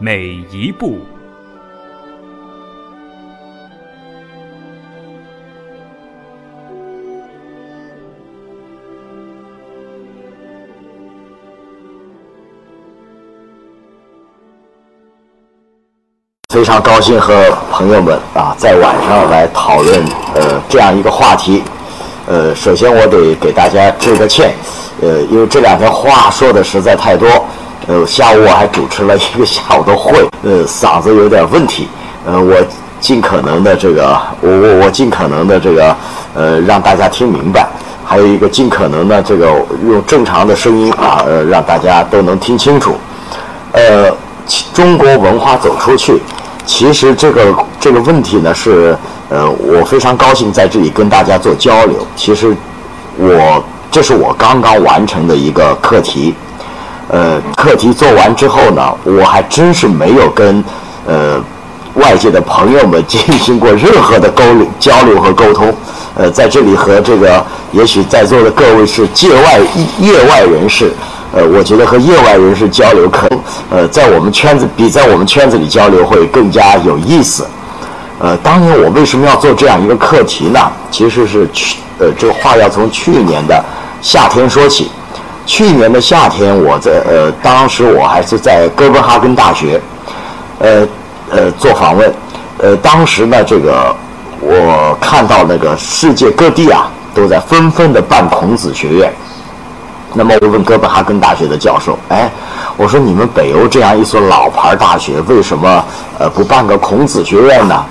每一步。非常高兴和朋友们啊，在晚上来讨论呃这样一个话题。呃，首先我得给大家致个歉，呃，因为这两天话说的实在太多，呃，下午我还主持了一个下午的会，呃，嗓子有点问题，呃，我尽可能的这个，我我我尽可能的这个，呃，让大家听明白，还有一个尽可能的这个用正常的声音啊，呃，让大家都能听清楚。呃，中国文化走出去，其实这个这个问题呢是。呃，我非常高兴在这里跟大家做交流。其实，我这是我刚刚完成的一个课题。呃，课题做完之后呢，我还真是没有跟呃外界的朋友们进行过任何的沟交流和沟通。呃，在这里和这个也许在座的各位是界外业外人士，呃，我觉得和业外人士交流，可能呃在我们圈子比在我们圈子里交流会更加有意思。呃，当年我为什么要做这样一个课题呢？其实是去，呃，这话要从去年的夏天说起。去年的夏天，我在呃，当时我还是在哥本哈根大学，呃呃做访问。呃，当时呢，这个我看到那个世界各地啊，都在纷纷的办孔子学院。那么我问哥本哈根大学的教授，哎，我说你们北欧这样一所老牌大学，为什么呃不办个孔子学院呢？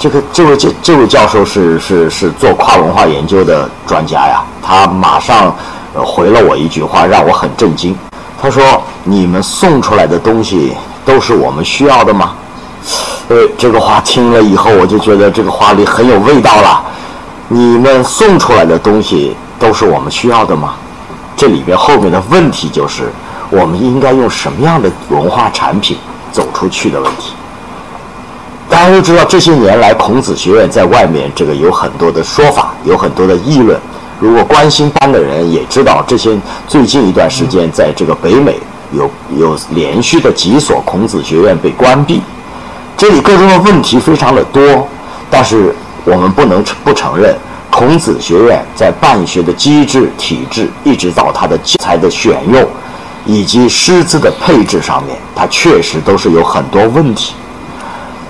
这个这位这这位教授是是是做跨文化研究的专家呀，他马上回了我一句话，让我很震惊。他说：“你们送出来的东西都是我们需要的吗？”呃，这个话听了以后，我就觉得这个话里很有味道了。你们送出来的东西都是我们需要的吗？这里边后面的问题就是，我们应该用什么样的文化产品走出去的问题。大家都知道，这些年来，孔子学院在外面这个有很多的说法，有很多的议论。如果关心班的人也知道，这些最近一段时间，在这个北美有有连续的几所孔子学院被关闭，这里各种的问题非常的多。但是我们不能不承认，孔子学院在办学的机制体制，一直到它的教材的选用，以及师资的配置上面，它确实都是有很多问题。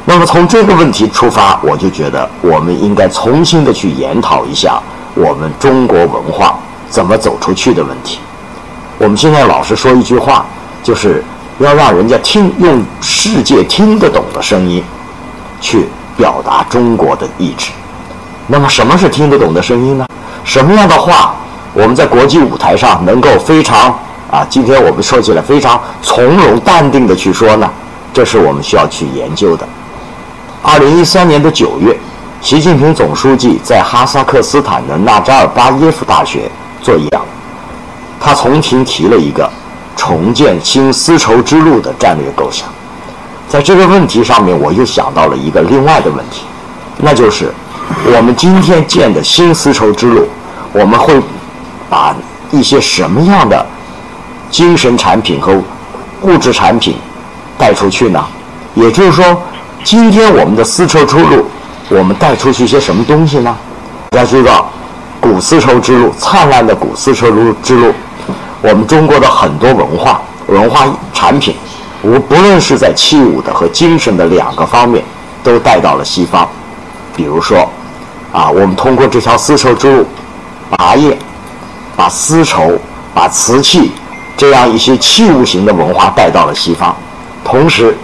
那么从这个问题出发，我就觉得我们应该重新的去研讨一下我们中国文化怎么走出去的问题。我们现在老是说一句话，就是要让人家听用世界听得懂的声音去表达中国的意志。那么什么是听得懂的声音呢？什么样的话我们在国际舞台上能够非常啊？今天我们说起来非常从容淡定的去说呢？这是我们需要去研究的。二零一三年的九月，习近平总书记在哈萨克斯坦的纳扎尔巴耶夫大学做演讲，他重新提了一个重建新丝绸之路的战略构想。在这个问题上面，我又想到了一个另外的问题，那就是我们今天建的新丝绸之路，我们会把一些什么样的精神产品和物质产品带出去呢？也就是说。今天我们的丝绸之路，我们带出去一些什么东西呢？大家知道，古丝绸之路，灿烂的古丝绸路之路，我们中国的很多文化、文化产品，无不论是在器物的和精神的两个方面，都带到了西方。比如说，啊，我们通过这条丝绸之路，茶叶、把丝绸、把瓷器这样一些器物型的文化带到了西方，同时，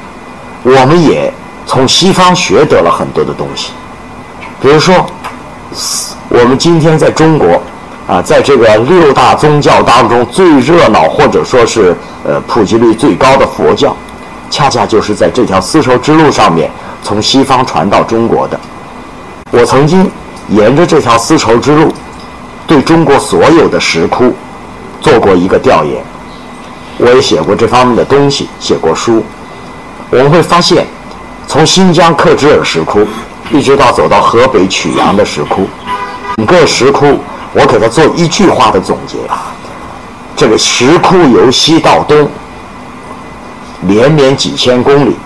我们也。从西方学得了很多的东西，比如说，我们今天在中国，啊，在这个六大宗教当中最热闹或者说是呃普及率最高的佛教，恰恰就是在这条丝绸之路上面从西方传到中国的。我曾经沿着这条丝绸之路，对中国所有的石窟做过一个调研，我也写过这方面的东西，写过书。我们会发现，从新疆克孜尔石窟一直到走到河北曲阳的石窟，整个石窟，我给它做一句话的总结啊。这个石窟由西到东，连绵几千公里，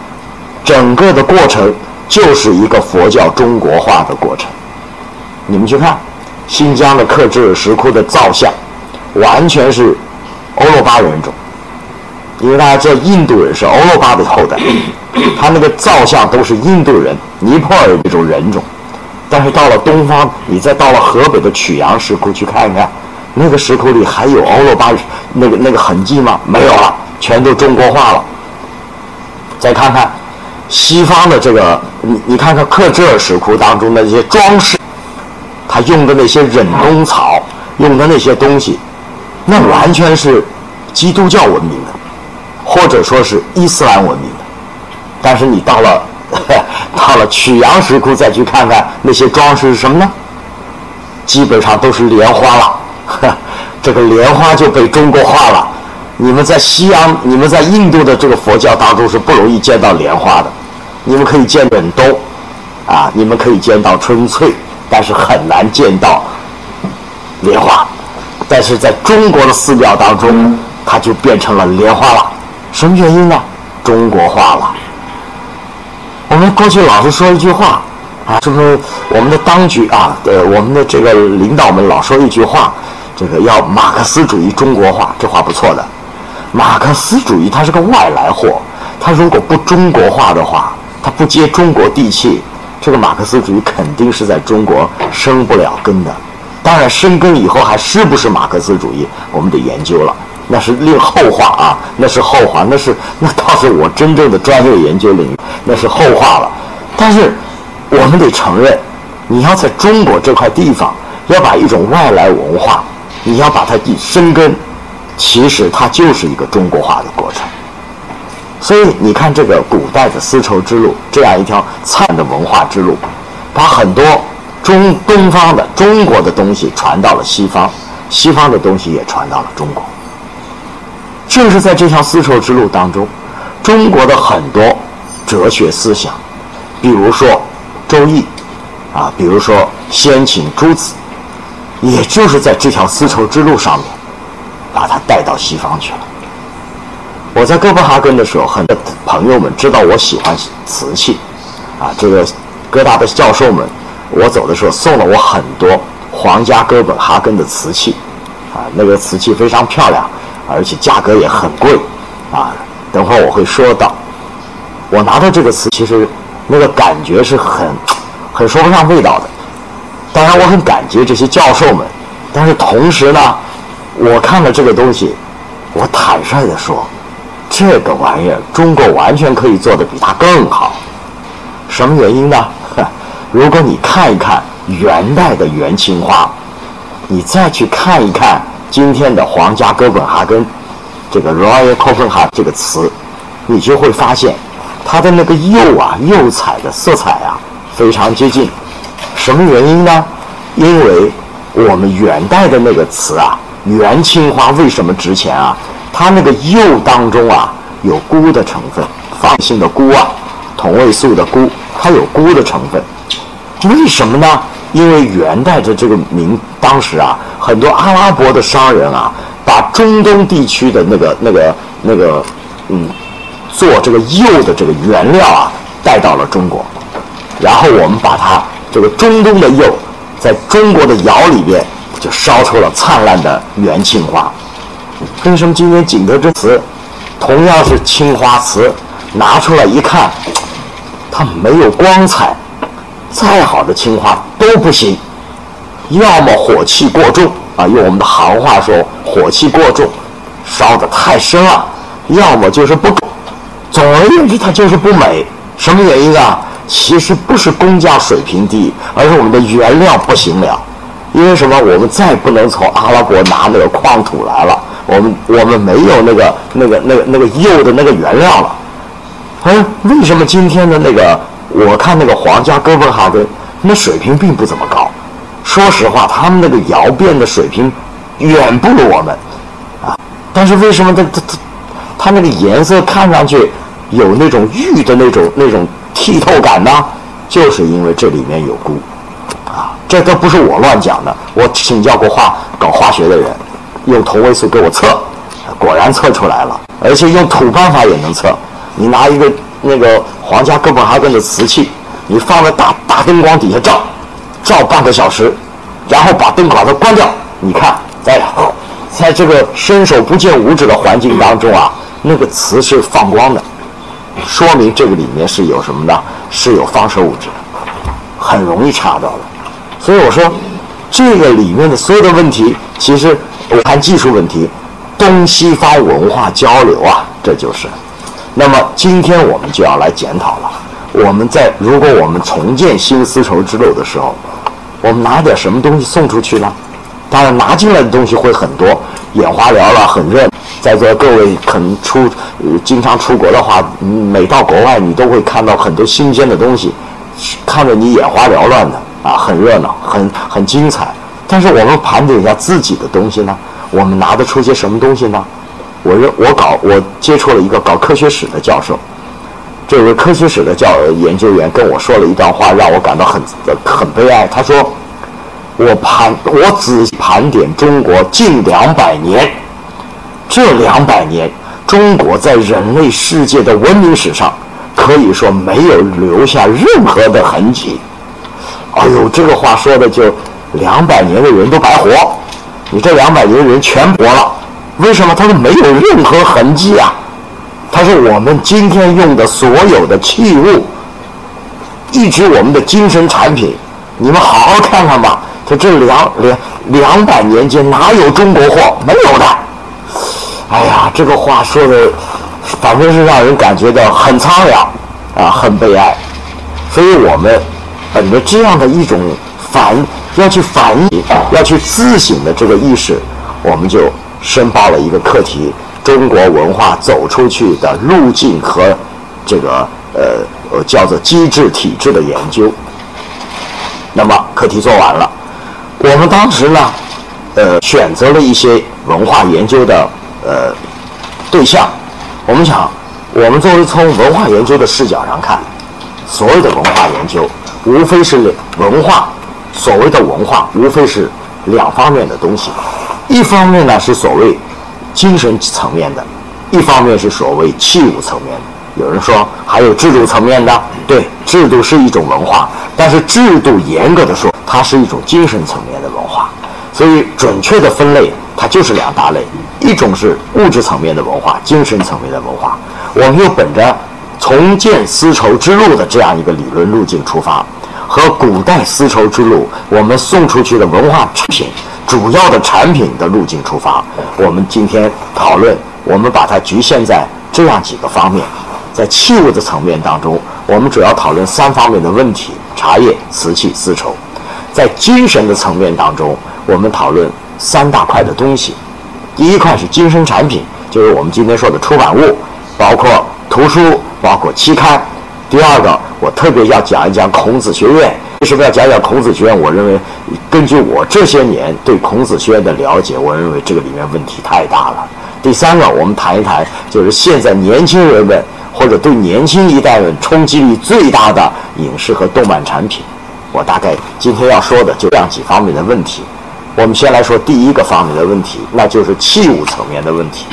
整个的过程就是一个佛教中国化的过程。你们去看新疆的克孜尔石窟的造像，完全是欧罗巴人种，因为大家知道印度人是欧罗巴的后代，他那个造像都是印度人、尼泊尔这种人种。但是到了东方，你再到了河北的曲阳石窟去看一看。那个石窟里还有欧罗巴那个那个痕迹吗？没有了，全都中国化了。再看看西方的这个，你你看看克孜尔石窟当中的那些装饰，他用的那些忍冬草，用的那些东西，那完全是基督教文明的，或者说是伊斯兰文明的。但是你到了 到了曲阳石窟再去看看那些装饰是什么呢？基本上都是莲花了。这个莲花就被中国化了。你们在西洋，你们在印度的这个佛教当中是不容易见到莲花的。你们可以见忍冬，啊，你们可以见到春翠，但是很难见到莲花。但是在中国的寺庙当中，它就变成了莲花了。什么原因呢？中国化了。我们过去老是说一句话，啊，是不是我们的当局啊，呃，我们的这个领导们老说一句话。这个要马克思主义中国化，这话不错的。马克思主义它是个外来货，它如果不中国化的话，它不接中国地气，这个马克思主义肯定是在中国生不了根的。当然，生根以后还是不是马克思主义，我们得研究了，那是另后话啊，那是后话，那是那倒是我真正的专业研究领域，那是后话了。但是我们得承认，你要在中国这块地方要把一种外来文化。你要把它地生根，其实它就是一个中国化的过程。所以你看，这个古代的丝绸之路这样一条灿的文化之路，把很多中东方的中国的东西传到了西方，西方的东西也传到了中国。正是在这条丝绸之路当中，中国的很多哲学思想，比如说《周易》，啊，比如说先秦诸子。也就是在这条丝绸之路上面，把它带到西方去了。我在哥本哈根的时候，很多朋友们知道我喜欢瓷器，啊，这个哥大的教授们，我走的时候送了我很多皇家哥本哈根的瓷器，啊，那个瓷器非常漂亮，而且价格也很贵，啊，等会儿我会说到。我拿到这个词，其实那个感觉是很很说不上味道的。当然，我很感激这些教授们，但是同时呢，我看了这个东西，我坦率地说，这个玩意儿中国完全可以做的比它更好。什么原因呢？如果你看一看元代的元青花，你再去看一看今天的皇家哥本哈根这个 Royal Copenhagen 这个词，你就会发现它的那个釉啊、釉彩的色彩啊，非常接近。什么原因呢？因为我们元代的那个瓷啊，元青花为什么值钱啊？它那个釉当中啊有钴的成分，放性的钴啊，同位素的钴，它有钴的成分。为什么呢？因为元代的这个明当时啊，很多阿拉伯的商人啊，把中东地区的那个那个那个嗯，做这个釉的这个原料啊，带到了中国，然后我们把它。这个中东的釉，在中国的窑里边就烧出了灿烂的元青花。为什么今天景德镇瓷同样是青花瓷，拿出来一看，它没有光彩，再好的青花都不行。要么火气过重啊，用我们的行话说，火气过重，烧的太深了；要么就是不，总而言之，它就是不美。什么原因啊？其实不是工匠水平低，而是我们的原料不行了。因为什么？我们再不能从阿拉伯拿那个矿土来了，我们我们没有那个那个那个那个釉的那个原料了。嗯，为什么今天的那个我看那个皇家哥本哈根，那水平并不怎么高。说实话，他们那个窑变的水平远不如我们啊。但是为什么它它它它那个颜色看上去有那种玉的那种那种剔透感呢？就是因为这里面有钴啊。这都不是我乱讲的，我请教过化搞化学的人，用同位素给我测，果然测出来了，而且用土办法也能测。你拿一个那个皇家哥本哈根的瓷器，你放在大大灯光底下照，照半个小时，然后把灯把它关掉，你看，在在这个伸手不见五指的环境当中啊，那个瓷是放光的，说明这个里面是有什么呢？是有放射物质的，很容易查到的。所以我说，这个里面的所有的问题，其实我谈技术问题，东西方文化交流啊，这就是。那么今天我们就要来检讨了。我们在如果我们重建新丝绸之路的时候，我们拿点什么东西送出去呢？当然拿进来的东西会很多，眼花缭乱，很热。在座各位可能出经常出国的话，每到国外你都会看到很多新鲜的东西，看着你眼花缭乱的。啊，很热闹，很很精彩。但是我们盘点一下自己的东西呢，我们拿得出些什么东西呢？我认我搞我接触了一个搞科学史的教授，这位科学史的教研究员跟我说了一段话，让我感到很很悲哀。他说：“我盘我仔细盘点中国近两百年，这两百年中国在人类世界的文明史上，可以说没有留下任何的痕迹。”哎呦，这个话说的就两百年的人都白活，你这两百年的人全活了，为什么？他说没有任何痕迹啊。他说我们今天用的所有的器物，一直我们的精神产品，你们好好看看吧。他这两两两百年间哪有中国货？没有的。哎呀，这个话说的，反正是让人感觉到很苍凉啊，很悲哀。所以我们。本着这样的一种反要去反省、要去自省的这个意识，我们就申报了一个课题：中国文化走出去的路径和这个呃呃叫做机制体制的研究。那么课题做完了，我们当时呢，呃选择了一些文化研究的呃对象。我们想，我们作为从文化研究的视角上看，所有的文化研究。无非是文化，所谓的文化，无非是两方面的东西。一方面呢是所谓精神层面的，一方面是所谓器物层面的。有人说还有制度层面的，对，制度是一种文化，但是制度严格的说，它是一种精神层面的文化。所以准确的分类，它就是两大类：一种是物质层面的文化，精神层面的文化。我们又本着重建丝绸之路的这样一个理论路径出发。和古代丝绸之路，我们送出去的文化产品，主要的产品的路径出发，我们今天讨论，我们把它局限在这样几个方面，在器物的层面当中，我们主要讨论三方面的问题：茶叶、瓷器、丝绸；在精神的层面当中，我们讨论三大块的东西。第一块是精神产品，就是我们今天说的出版物，包括图书，包括期刊。第二个，我特别要讲一讲孔子学院。为什么要讲讲孔子学院？我认为，根据我这些年对孔子学院的了解，我认为这个里面问题太大了。第三个，我们谈一谈，就是现在年轻人们或者对年轻一代人冲击力最大的影视和动漫产品。我大概今天要说的就这样几方面的问题。我们先来说第一个方面的问题，那就是器物层面的问题。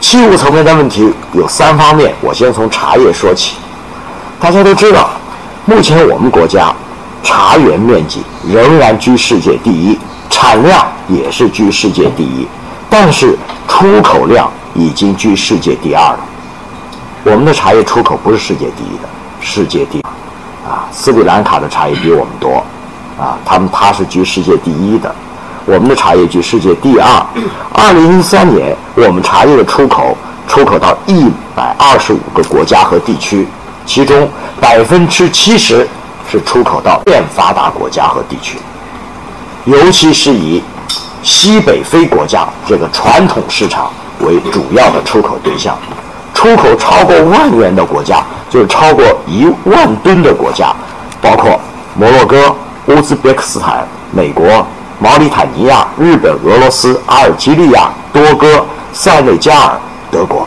器物层面的问题有三方面，我先从茶叶说起。大家都知道，目前我们国家茶园面积仍然居世界第一，产量也是居世界第一，但是出口量已经居世界第二了。我们的茶叶出口不是世界第一的，世界第二啊，斯里兰卡的茶叶比我们多啊，他们他是居世界第一的，我们的茶叶居世界第二。二零一三年，我们茶叶的出口出口到一百二十五个国家和地区。其中百分之七十是出口到欠发达国家和地区，尤其是以西北非国家这个传统市场为主要的出口对象。出口超过万元的国家，就是超过一万吨的国家，包括摩洛哥、乌兹别克斯坦、美国、毛里塔尼亚、日本、俄罗斯、阿尔及利亚、多哥、塞内加尔、德国。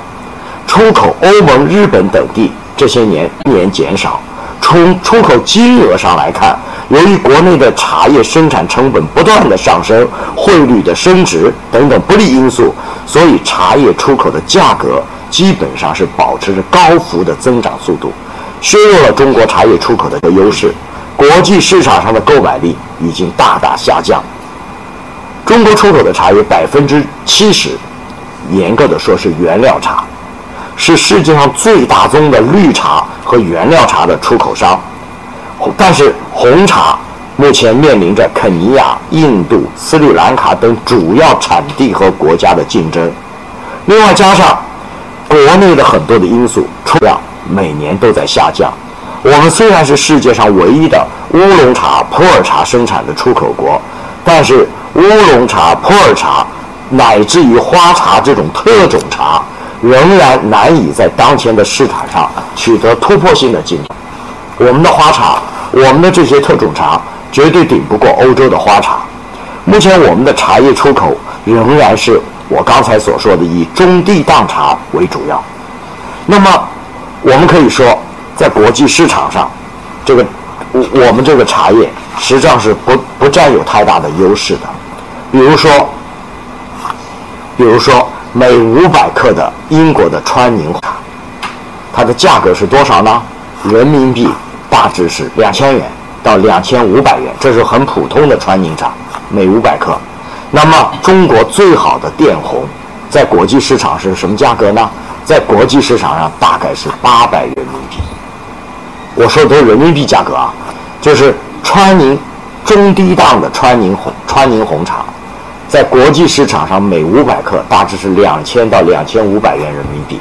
出口欧盟、日本等地这些年年减少。从出口金额上来看，由于国内的茶叶生产成本不断的上升，汇率的升值等等不利因素，所以茶叶出口的价格基本上是保持着高幅的增长速度，削弱了中国茶叶出口的优势。国际市场上的购买力已经大大下降。中国出口的茶叶百分之七十，严格的说是原料茶。是世界上最大宗的绿茶和原料茶的出口商，但是红茶目前面临着肯尼亚、印度、斯里兰卡等主要产地和国家的竞争。另外加上国内的很多的因素，出量每年都在下降。我们虽然是世界上唯一的乌龙茶、普洱茶生产的出口国，但是乌龙茶、普洱茶乃至于花茶这种特种茶。仍然难以在当前的市场上取得突破性的进展。我们的花茶，我们的这些特种茶，绝对顶不过欧洲的花茶。目前我们的茶叶出口仍然是我刚才所说的以中低档茶为主要。那么，我们可以说，在国际市场上，这个我我们这个茶叶实际上是不不占有太大的优势的。比如说，比如说。每五百克的英国的川宁茶，它的价格是多少呢？人民币大致是两千元到两千五百元，这是很普通的川宁茶，每五百克。那么中国最好的滇红，在国际市场是什么价格呢？在国际市场上大概是八百人民币。我说的都是人民币价格啊，就是川宁中低档的川宁红川宁红茶。在国际市场上，每五百克大致是两千到两千五百元人民币，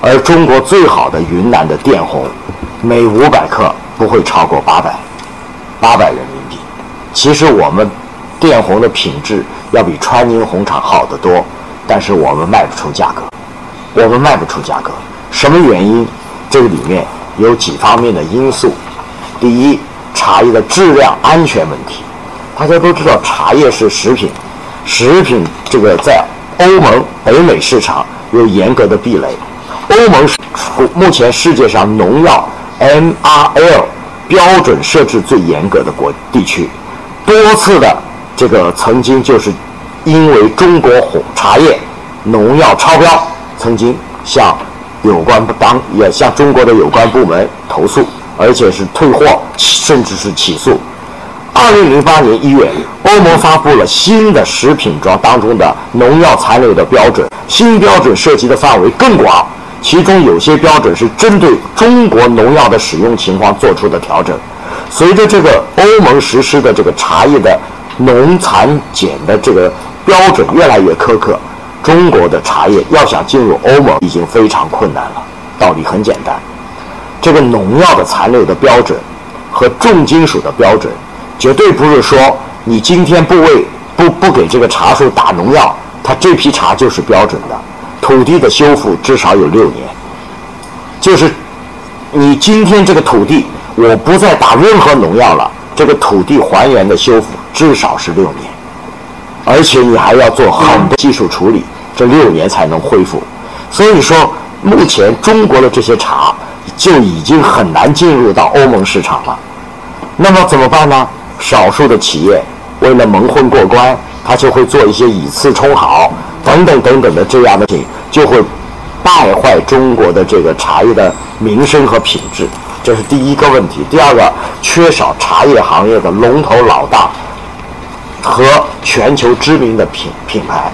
而中国最好的云南的滇红，每五百克不会超过八百，八百人民币。其实我们滇红的品质要比川宁红茶好得多，但是我们卖不出价格，我们卖不出价格。什么原因？这个里面有几方面的因素。第一，茶叶的质量安全问题。大家都知道，茶叶是食品。食品这个在欧盟、北美市场有严格的壁垒。欧盟目前世界上农药 MRL 标准设置最严格的国地区，多次的这个曾经就是因为中国红茶叶农药超标，曾经向有关当也向中国的有关部门投诉，而且是退货，甚至是起诉。二零零八年一月，欧盟发布了新的食品装当中的农药残留的标准。新标准涉及的范围更广，其中有些标准是针对中国农药的使用情况做出的调整。随着这个欧盟实施的这个茶叶的农残检的这个标准越来越苛刻，中国的茶叶要想进入欧盟已经非常困难了。道理很简单，这个农药的残留的标准和重金属的标准。绝对不是说你今天不为不不给这个茶树打农药，它这批茶就是标准的。土地的修复至少有六年，就是你今天这个土地我不再打任何农药了，这个土地还原的修复至少是六年，而且你还要做很多技术处理，这六年才能恢复。所以说，目前中国的这些茶就已经很难进入到欧盟市场了。那么怎么办呢？少数的企业为了蒙混过关，他就会做一些以次充好等等等等的这样的事情，就会败坏中国的这个茶叶的名声和品质，这是第一个问题。第二个，缺少茶叶行业的龙头老大和全球知名的品品牌。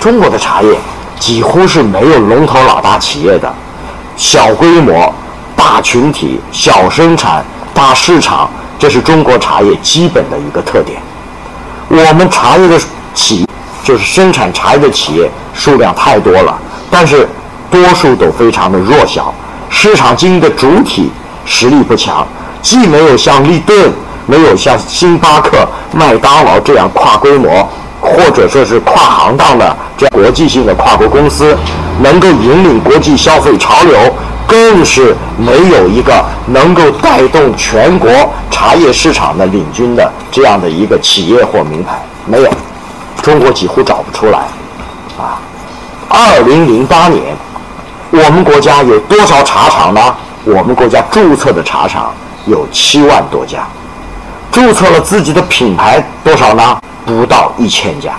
中国的茶叶几乎是没有龙头老大企业的，小规模、大群体、小生产、大市场。这是中国茶叶基本的一个特点。我们茶叶的企，就是生产茶叶的企业数量太多了，但是多数都非常的弱小，市场经营的主体实力不强，既没有像立顿、没有像星巴克、麦当劳这样跨规模、或者说是跨行当的这国际性的跨国公司，能够引领国际消费潮流，更是没有一个能够带动全国茶叶市场的领军的这样的一个企业或名牌，没有，中国几乎找不出来。啊，二零零八年，我们国家有多少茶厂呢？我们国家注册的茶厂有七万多家，注册了自己的品牌多少呢？不到一千家，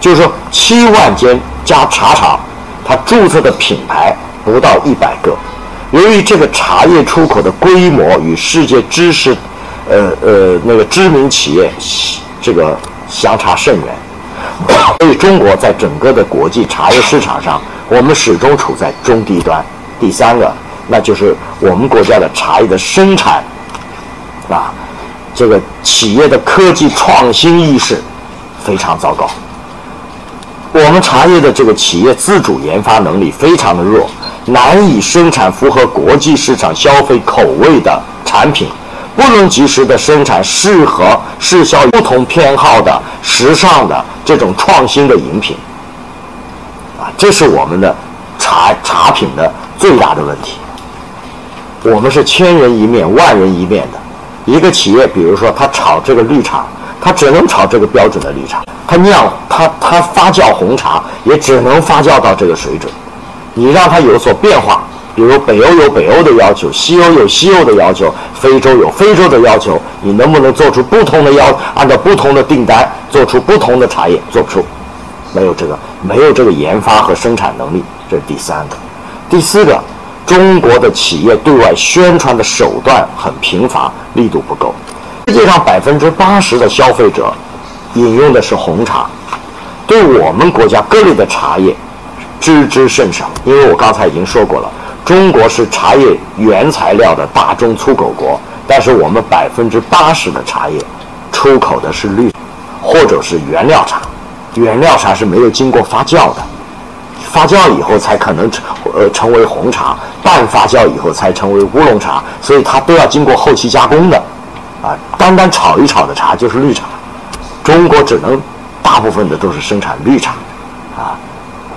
就是说七万间加茶厂，它注册的品牌不到一百个。由于这个茶叶出口的规模与世界知识，呃呃那个知名企业这个相差甚远，所以中国在整个的国际茶叶市场上，我们始终处在中低端。第三个。那就是我们国家的茶叶的生产，这个企业的科技创新意识非常糟糕。我们茶叶的这个企业自主研发能力非常的弱，难以生产符合国际市场消费口味的产品，不能及时的生产适合适销不同偏好的时尚的这种创新的饮品，啊，这是我们的茶茶品的最大的问题。我们是千人一面、万人一面的一个企业。比如说，他炒这个绿茶，他只能炒这个标准的绿茶；他酿、他他发酵红茶，也只能发酵到这个水准。你让他有所变化，比如北欧有北欧的要求，西欧有西欧的要求，非洲有非洲的要求，你能不能做出不同的要？按照不同的订单做出不同的茶叶？做不出，没有这个，没有这个研发和生产能力。这是第三个，第四个。中国的企业对外宣传的手段很贫乏，力度不够。世界上百分之八十的消费者饮用的是红茶，对我们国家各类的茶叶知之甚少。因为我刚才已经说过了，中国是茶叶原材料的大宗出口国，但是我们百分之八十的茶叶出口的是绿，或者是原料茶。原料茶是没有经过发酵的。发酵以后才可能成呃成为红茶，半发酵以后才成为乌龙茶，所以它都要经过后期加工的，啊，单单炒一炒的茶就是绿茶。中国只能大部分的都是生产绿茶，啊，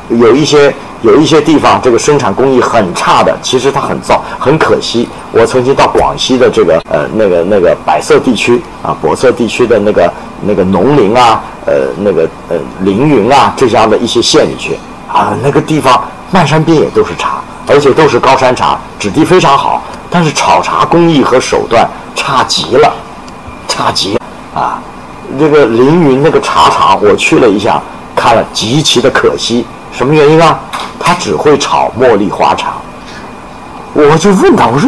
有一些有一些地方这个生产工艺很差的，其实它很糟，很可惜。我曾经到广西的这个呃那个那个百色地区啊，博色地区的那个那个农林啊，呃那个呃凌云啊这样的一些县里去。啊，那个地方漫山遍野都是茶，而且都是高山茶，质地非常好。但是炒茶工艺和手段差极了，差极了啊！这个凌云那个茶厂，我去了一下，看了极其的可惜。什么原因啊？他只会炒茉莉花茶。我就问他，我说。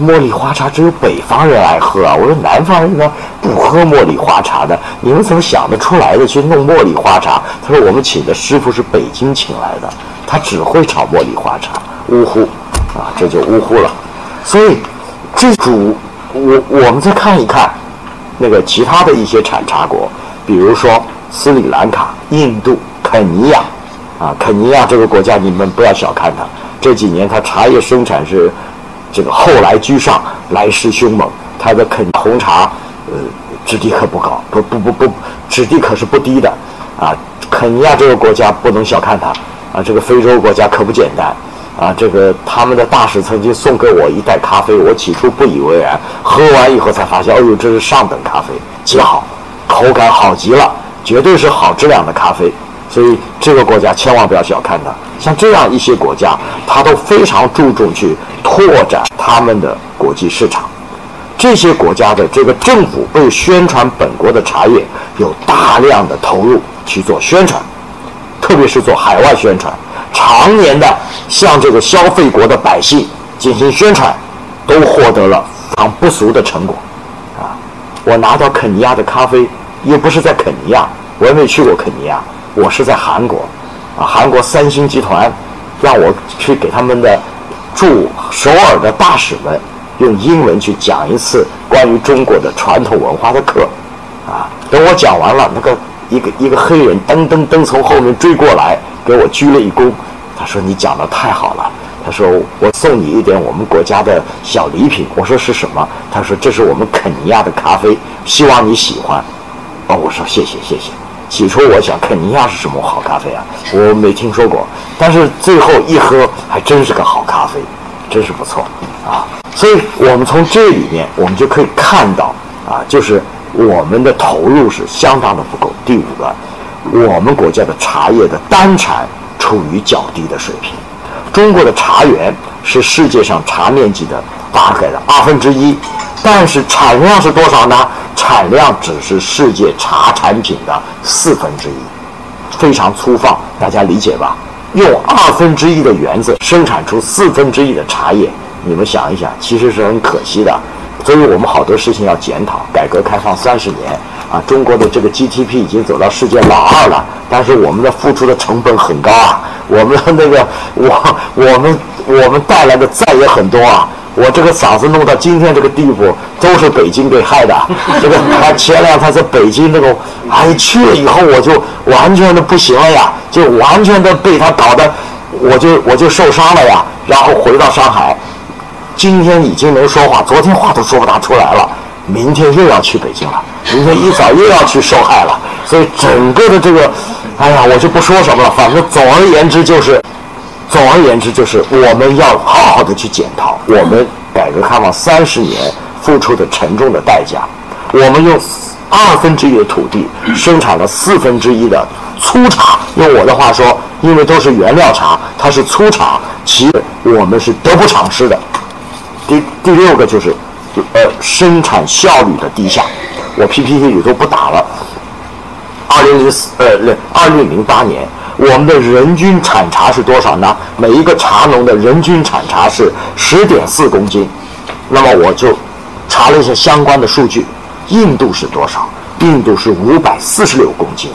茉莉花茶只有北方人爱喝啊！我说南方人呢不喝茉莉花茶的，你们怎么想得出来的去弄茉莉花茶？他说我们请的师傅是北京请来的，他只会炒茉莉花茶，呜呼，啊，这就呜呼了。所以这主我我们再看一看那个其他的一些产茶国，比如说斯里兰卡、印度、肯尼亚，啊，肯尼亚这个国家你们不要小看它，这几年它茶叶生产是。这个后来居上，来势凶猛。它的肯红茶，呃，质地可不高，不不不不，质地可是不低的，啊，肯尼亚这个国家不能小看它，啊，这个非洲国家可不简单，啊，这个他们的大使曾经送给我一袋咖啡，我起初不以为然，喝完以后才发现，哎呦，这是上等咖啡，极好，口感好极了，绝对是好质量的咖啡。所以这个国家千万不要小看它，像这样一些国家，它都非常注重去拓展他们的国际市场。这些国家的这个政府为宣传本国的茶叶，有大量的投入去做宣传，特别是做海外宣传，常年的向这个消费国的百姓进行宣传，都获得了非常不俗的成果。啊，我拿到肯尼亚的咖啡，又不是在肯尼亚，我也没去过肯尼亚。我是在韩国，啊，韩国三星集团让我去给他们的驻首尔的大使们用英文去讲一次关于中国的传统文化的课，啊，等我讲完了，那个一个一个黑人噔噔噔从后面追过来给我鞠了一躬，他说你讲的太好了，他说我送你一点我们国家的小礼品，我说是什么？他说这是我们肯尼亚的咖啡，希望你喜欢，哦，我说谢谢谢谢。起初我想肯尼亚是什么好咖啡啊，我没听说过，但是最后一喝还真是个好咖啡，真是不错啊。所以我们从这里面我们就可以看到啊，就是我们的投入是相当的不够。第五个，我们国家的茶叶的单产处于较低的水平。中国的茶园是世界上茶面积的大概的二分之一，但是产量是多少呢？产量只是世界茶产品的四分之一，非常粗放，大家理解吧？用二分之一的园子生产出四分之一的茶叶，你们想一想，其实是很可惜的。所以我们好多事情要检讨。改革开放三十年啊，中国的这个 GDP 已经走到世界老二了，但是我们的付出的成本很高啊。我们的那个，我我们我们带来的债也很多啊！我这个嗓子弄到今天这个地步，都是北京给害的。这个他前两天在北京那种，哎去了以后我就完全的不行了呀，就完全的被他搞得，我就我就受伤了呀。然后回到上海，今天已经能说话，昨天话都说不大出来了。明天又要去北京了，明天一早又要去受害了。所以整个的这个。哎呀，我就不说什么了。反正总而言之就是，总而言之就是，我们要好好的去检讨我们改革开放三十年付出的沉重的代价。我们用二分之一的土地生产了四分之一的粗茶。用我的话说，因为都是原料茶，它是粗茶，其我们是得不偿失的。第第六个就是，呃，生产效率的低下。我 PPT 里都不打了。二零零四呃，二零零八年，我们的人均产茶是多少呢？每一个茶农的人均产茶是十点四公斤。那么我就查了一下相关的数据，印度是多少？印度是五百四十六公斤。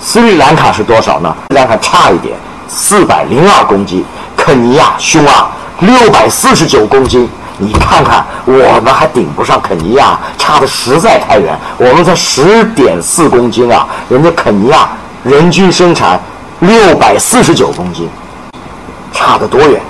斯里兰卡是多少呢？斯里兰卡差一点，四百零二公斤。肯尼亚凶啊，六百四十九公斤。你看看，我们还顶不上肯尼亚，差的实在太远。我们才十点四公斤啊，人家肯尼亚人均生产六百四十九公斤，差得多远？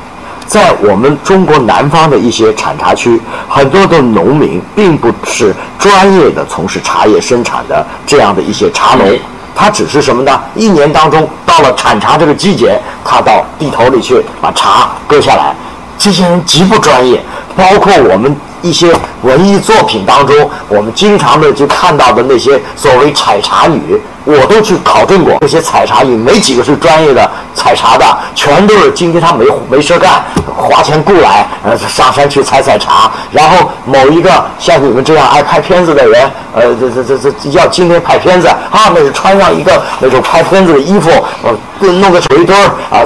在我们中国南方的一些产茶区，很多的农民并不是专业的从事茶叶生产的这样的一些茶农，他只是什么呢？一年当中到了产茶这个季节，他到地头里去把茶割下来。这些人极不专业，包括我们一些文艺作品当中，我们经常的就看到的那些所谓采茶女，我都去考证过。这些采茶女没几个是专业的采茶的，全都是今天他没没事干，花钱雇来，呃，上山去采采茶。然后某一个像你们这样爱拍片子的人，呃，这这这这要今天拍片子啊，那是穿上一个那种拍片子的衣服，呃。弄个水墩儿啊，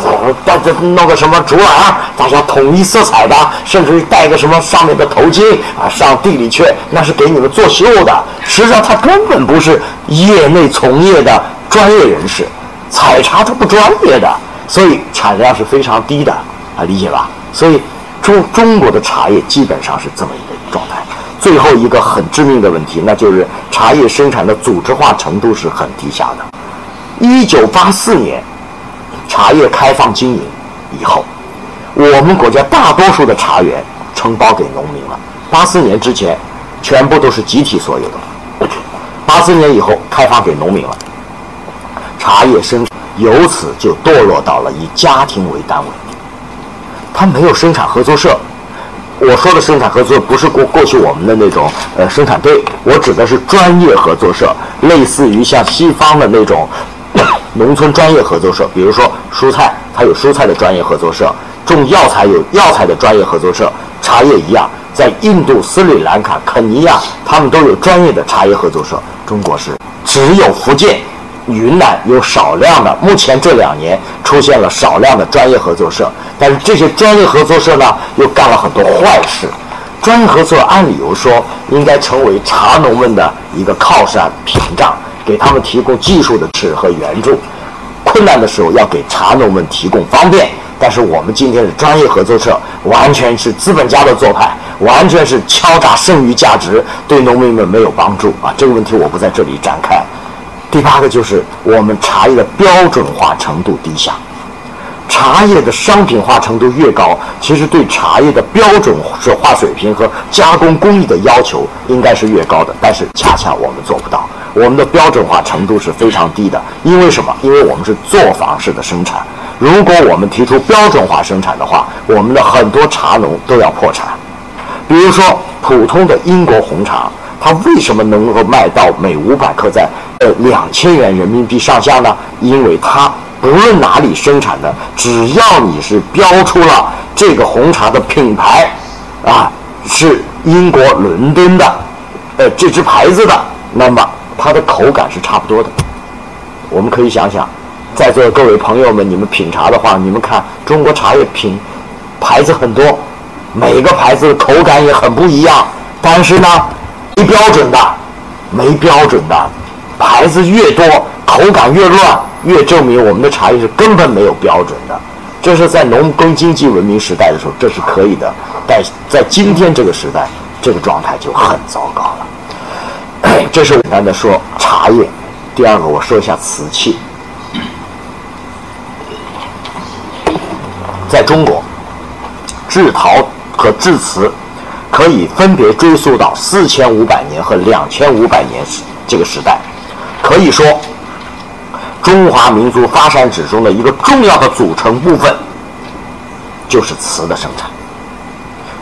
大家弄个什么竹篮，大家统一色彩的，甚至于戴个什么上面的头巾啊，上地里去，那是给你们作秀的。实际上他根本不是业内从业的专业人士，采茶他不专业的，所以产量是非常低的啊，理解吧？所以中中国的茶叶基本上是这么一个状态。最后一个很致命的问题，那就是茶叶生产的组织化程度是很低下的。一九八四年。茶叶开放经营以后，我们国家大多数的茶园承包给农民了。八四年之前，全部都是集体所有的。八四年以后开放给农民了，茶叶生产由此就堕落到了以家庭为单位。它没有生产合作社。我说的生产合作不是过过去我们的那种呃生产队，我指的是专业合作社，类似于像西方的那种。农村专业合作社，比如说蔬菜，它有蔬菜的专业合作社；种药材有药材的专业合作社。茶叶一样，在印度、斯里兰卡、肯尼亚，他们都有专业的茶叶合作社。中国是只有福建、云南有少量的，目前这两年出现了少量的专业合作社，但是这些专业合作社呢，又干了很多坏事。专业合作社按理由说应该成为茶农们的一个靠山屏障。给他们提供技术的支持和援助，困难的时候要给茶农们提供方便。但是我们今天是专业合作社完全是资本家的做派，完全是敲诈剩余价值，对农民们没有帮助啊！这个问题我不在这里展开。第八个就是我们茶叶的标准化程度低下，茶叶的商品化程度越高，其实对茶叶的标准化水平和加工工艺的要求应该是越高的，但是恰恰我们做不到。我们的标准化程度是非常低的。因为什么？因为我们是作坊式的生产。如果我们提出标准化生产的话，我们的很多茶农都要破产。比如说，普通的英国红茶，它为什么能够卖到每五百克在呃两千元人民币上下呢？因为它不论哪里生产的，只要你是标出了这个红茶的品牌，啊，是英国伦敦的，呃，这支牌子的，那么它的口感是差不多的。我们可以想想，在座的各位朋友们，你们品茶的话，你们看中国茶叶品牌子很多，每个牌子的口感也很不一样。但是呢，没标准的，没标准的，牌子越多，口感越乱，越证明我们的茶叶是根本没有标准的。这是在农耕经济文明时代的时候，这是可以的。但在今天这个时代，这个状态就很糟糕了。这是简单的说茶叶。第二个，我说一下瓷器。在中国，制陶和制瓷可以分别追溯到四千五百年和两千五百年这个时代。可以说，中华民族发展史中的一个重要的组成部分，就是瓷的生产。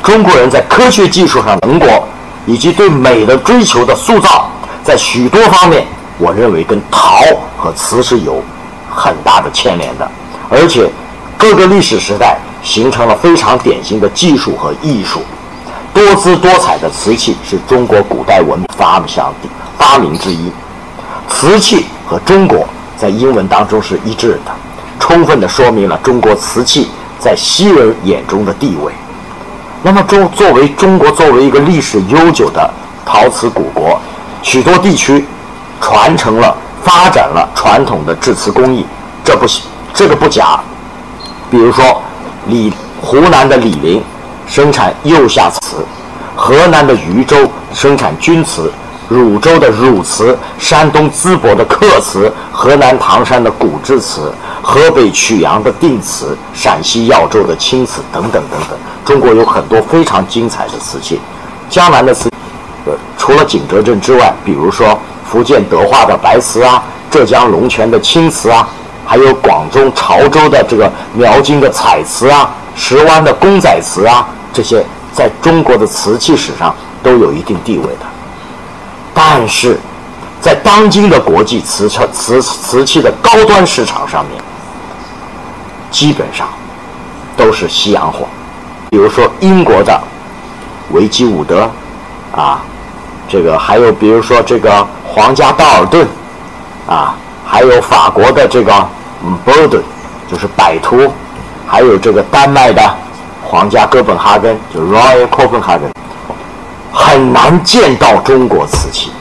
中国人在科学技术上成果，以及对美的追求的塑造，在许多方面。我认为跟陶和瓷是有很大的牵连的，而且各个历史时代形成了非常典型的技术和艺术。多姿多彩的瓷器是中国古代文明发祥发明之一。瓷器和中国在英文当中是一致的，充分的说明了中国瓷器在西人眼中的地位。那么，中作为中国作为一个历史悠久的陶瓷古国，许多地区。传承了、发展了传统的制瓷工艺，这不这个不假。比如说，李湖南的醴陵生产釉下瓷，河南的禹州生产钧瓷，汝州的汝瓷，山东淄博的刻瓷，河南唐山的古制瓷，河北曲阳的定瓷，陕西耀州的青瓷等等等等。中国有很多非常精彩的瓷器。江南的瓷，呃，除了景德镇之外，比如说。福建德化的白瓷啊，浙江龙泉的青瓷啊，还有广东潮州的这个描金的彩瓷啊，石湾的公仔瓷啊，这些在中国的瓷器史上都有一定地位的。但是，在当今的国际瓷瓷瓷瓷器的高端市场上面，基本上都是西洋货。比如说英国的维基伍德啊，这个还有比如说这个。皇家道尔顿，啊，还有法国的这个嗯波顿，就是摆脱，还有这个丹麦的皇家哥本哈根，就 Royal Copenhagen，很难见到中国瓷器。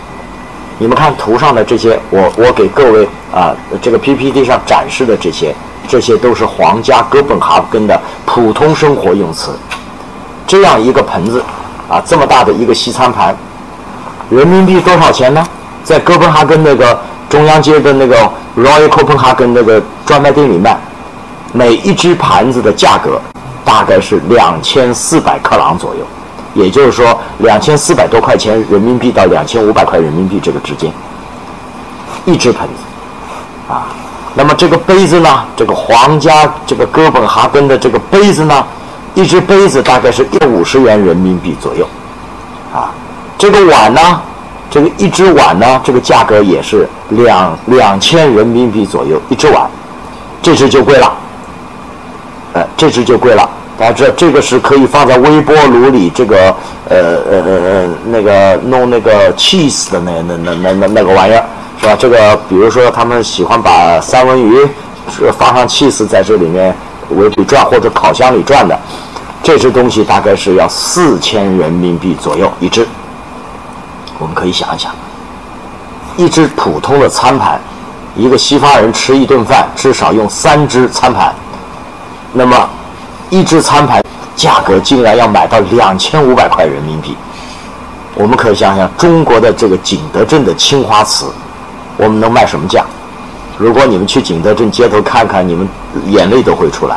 你们看图上的这些，我我给各位啊这个 PPT 上展示的这些，这些都是皇家哥本哈根的普通生活用瓷。这样一个盆子，啊，这么大的一个西餐盘，人民币多少钱呢？在哥本哈根那个中央街的那个 Royal Copenhagen 那个专卖店里卖，每一只盘子的价格大概是两千四百克朗左右，也就是说两千四百多块钱人民币到两千五百块人民币这个之间，一只盆子啊。那么这个杯子呢，这个皇家这个哥本哈根的这个杯子呢，一只杯子大概是一五十元人民币左右啊。这个碗呢？这个一只碗呢，这个价格也是两两千人民币左右一只碗，这只就贵了，呃，这只就贵了。大家知道，这个是可以放在微波炉里，这个呃呃呃呃那个弄那个 cheese 的那那那那那那个玩意儿，是吧？这个比如说他们喜欢把三文鱼是放上 cheese 在这里面围里转或者烤箱里转的，这只东西大概是要四千人民币左右一只。我们可以想一想，一只普通的餐盘，一个西方人吃一顿饭至少用三只餐盘，那么一只餐盘价格竟然要买到两千五百块人民币。我们可以想想，中国的这个景德镇的青花瓷，我们能卖什么价？如果你们去景德镇街头看看，你们眼泪都会出来。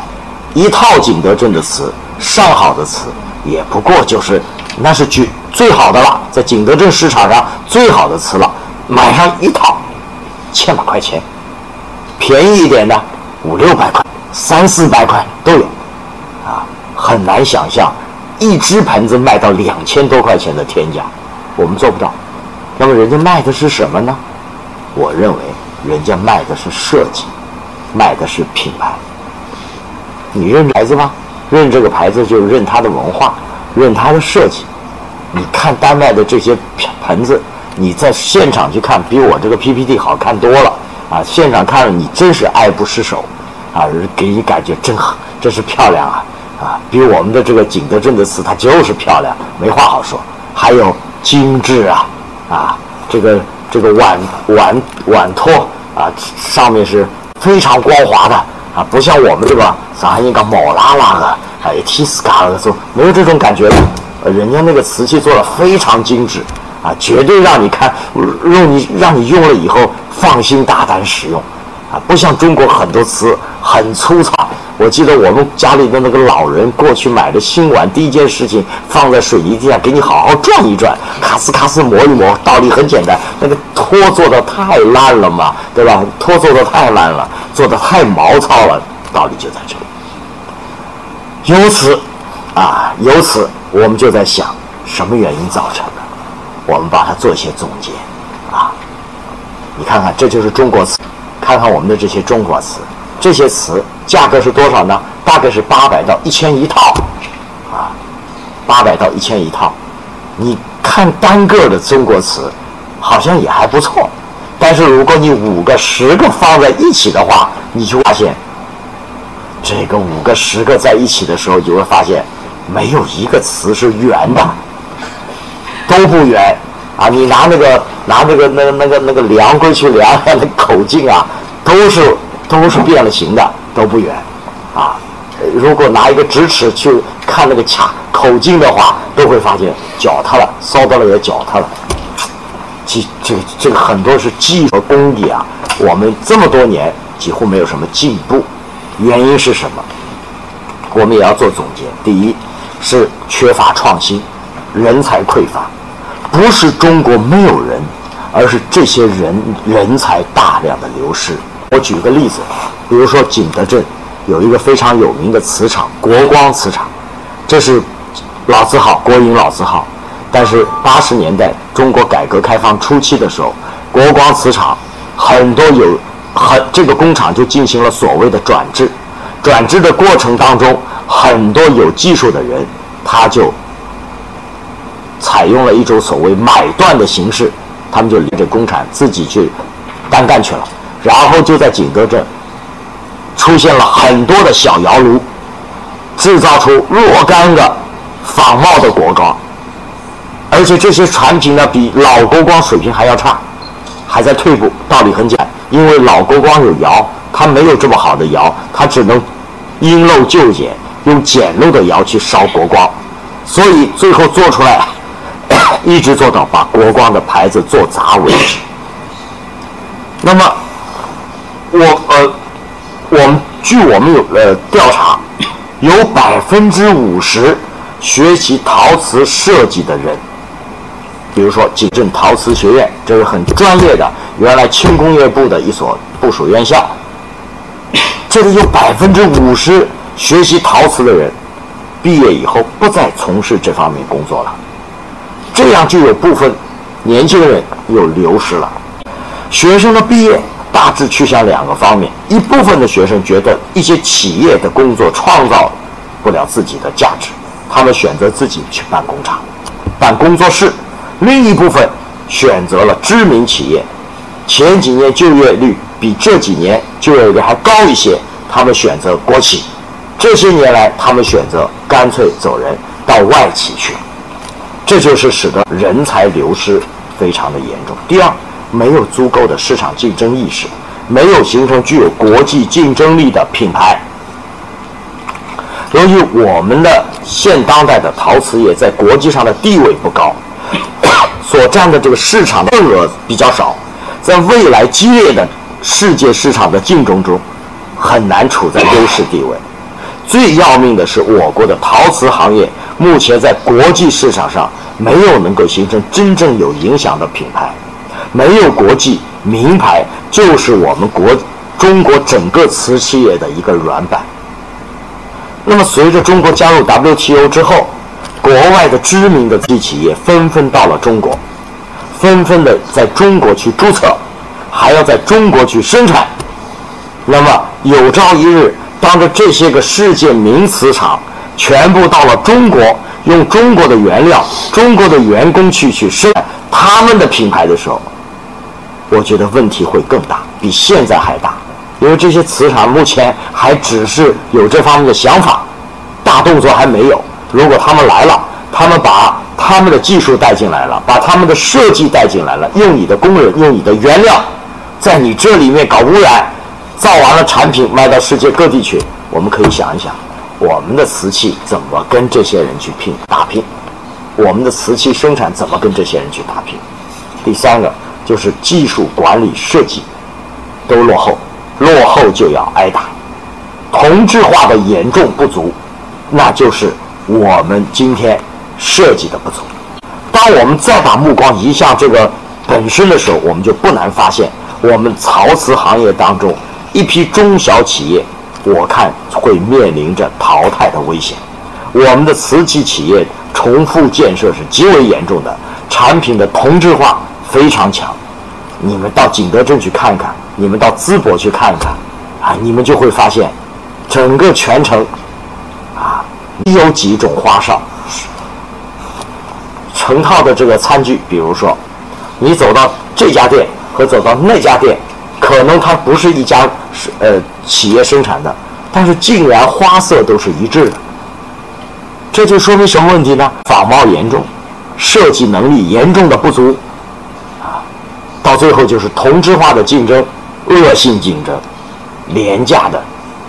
一套景德镇的瓷，上好的瓷，也不过就是那是句。最好的了，在景德镇市场上最好的瓷了，买上一套，千把块钱，便宜一点的五六百块、三四百块都有，啊，很难想象一只盆子卖到两千多块钱的天价，我们做不到。那么人家卖的是什么呢？我认为人家卖的是设计，卖的是品牌。你认牌子吗？认这个牌子就认它的文化，认它的设计。你看丹麦的这些盆子，你在现场去看，比我这个 PPT 好看多了啊！现场看了你真是爱不释手啊，给你感觉真好，真是漂亮啊啊！比我们的这个景德镇的瓷，它就是漂亮，没话好说。还有精致啊啊，这个这个碗碗碗托啊，上面是非常光滑的。啊，不像我们这个上海人讲毛拉拉的，哎，提斯嘎的说没有这种感觉的。人家那个瓷器做的非常精致，啊，绝对让你看，用你让你用了以后放心大胆使用，啊，不像中国很多瓷很粗糙。我记得我们家里的那个老人过去买的新碗，第一件事情放在水泥地上给你好好转一转，咔哧咔哧磨一磨，道理很简单，那个托做的太烂了嘛，对吧？托做的太烂了，做的太毛糙了，道理就在这里。由此，啊，由此我们就在想，什么原因造成的？我们把它做一些总结，啊，你看看，这就是中国瓷，看看我们的这些中国瓷。这些瓷价格是多少呢？大概是八百到一千一套，啊，八百到一千一套。你看单个的中国瓷，好像也还不错。但是如果你五个、十个放在一起的话，你就发现，这个五个、十个在一起的时候，就会发现，没有一个词是圆的，都不圆。啊，你拿那个拿那个那个那个那个量规去量那口径啊，都是。都是变了形的，都不圆，啊！如果拿一个直尺去看那个卡口径的话，都会发现脚踏了，烧到了也脚踏了。技这这个很多是技术和工艺啊，我们这么多年几乎没有什么进步，原因是什么？我们也要做总结。第一是缺乏创新，人才匮乏，不是中国没有人，而是这些人人才大量的流失。我举个例子，比如说景德镇有一个非常有名的瓷厂——国光瓷厂，这是老字号，国营老字号。但是八十年代中国改革开放初期的时候，国光瓷厂很多有很这个工厂就进行了所谓的转制。转制的过程当中，很多有技术的人他就采用了一种所谓买断的形式，他们就离着工厂自己去单干去了。然后就在景德镇出现了很多的小窑炉，制造出若干个仿冒的国光，而且这些产品呢比老国光水平还要差，还在退步。道理很简单，因为老国光有窑，它没有这么好的窑，它只能因陋就简，用简陋的窑去烧国光，所以最后做出来，一直做到把国光的牌子做砸为止。那么。我呃，我们据我们有呃调查，有百分之五十学习陶瓷设计的人，比如说景镇陶瓷学院，这是很专业的，原来轻工业部的一所部属院校，这里有百分之五十学习陶瓷的人，毕业以后不再从事这方面工作了，这样就有部分年轻人又流失了，学生的毕业。大致趋向两个方面：一部分的学生觉得一些企业的工作创造不了自己的价值，他们选择自己去办工厂、办工作室；另一部分选择了知名企业，前几年就业率比这几年就业率还高一些，他们选择国企；这些年来，他们选择干脆走人，到外企去。这就是使得人才流失非常的严重。第二。没有足够的市场竞争意识，没有形成具有国际竞争力的品牌。由于我们的现当代的陶瓷业在国际上的地位不高，所占的这个市场份额比较少，在未来激烈的世界市场的竞争中，很难处在优势地位。最要命的是，我国的陶瓷行业目前在国际市场上没有能够形成真正有影响的品牌。没有国际名牌，就是我们国中国整个瓷器业的一个软板。那么，随着中国加入 WTO 之后，国外的知名的瓷器企业纷纷到了中国，纷纷的在中国去注册，还要在中国去生产。那么，有朝一日，当着这些个世界名瓷厂全部到了中国，用中国的原料、中国的员工去去生产他们的品牌的时候，我觉得问题会更大，比现在还大。因为这些瓷厂目前还只是有这方面的想法，大动作还没有。如果他们来了，他们把他们的技术带进来了，把他们的设计带进来了，用你的工人，用你的原料，在你这里面搞污染，造完了产品卖到世界各地去，我们可以想一想，我们的瓷器怎么跟这些人去拼打拼？我们的瓷器生产怎么跟这些人去打拼？第三个就是技术管理设计都落后。落后就要挨打，同质化的严重不足，那就是我们今天设计的不足。当我们再把目光移向这个本身的时候，我们就不难发现，我们陶瓷行业当中一批中小企业，我看会面临着淘汰的危险。我们的瓷器企业重复建设是极为严重的，产品的同质化非常强。你们到景德镇去看看。你们到淄博去看看，啊，你们就会发现，整个全城，啊，有几种花哨，成套的这个餐具，比如说，你走到这家店和走到那家店，可能它不是一家呃企业生产的，但是竟然花色都是一致的，这就说明什么问题呢？仿冒严重，设计能力严重的不足，啊，到最后就是同质化的竞争。恶性竞争、廉价的、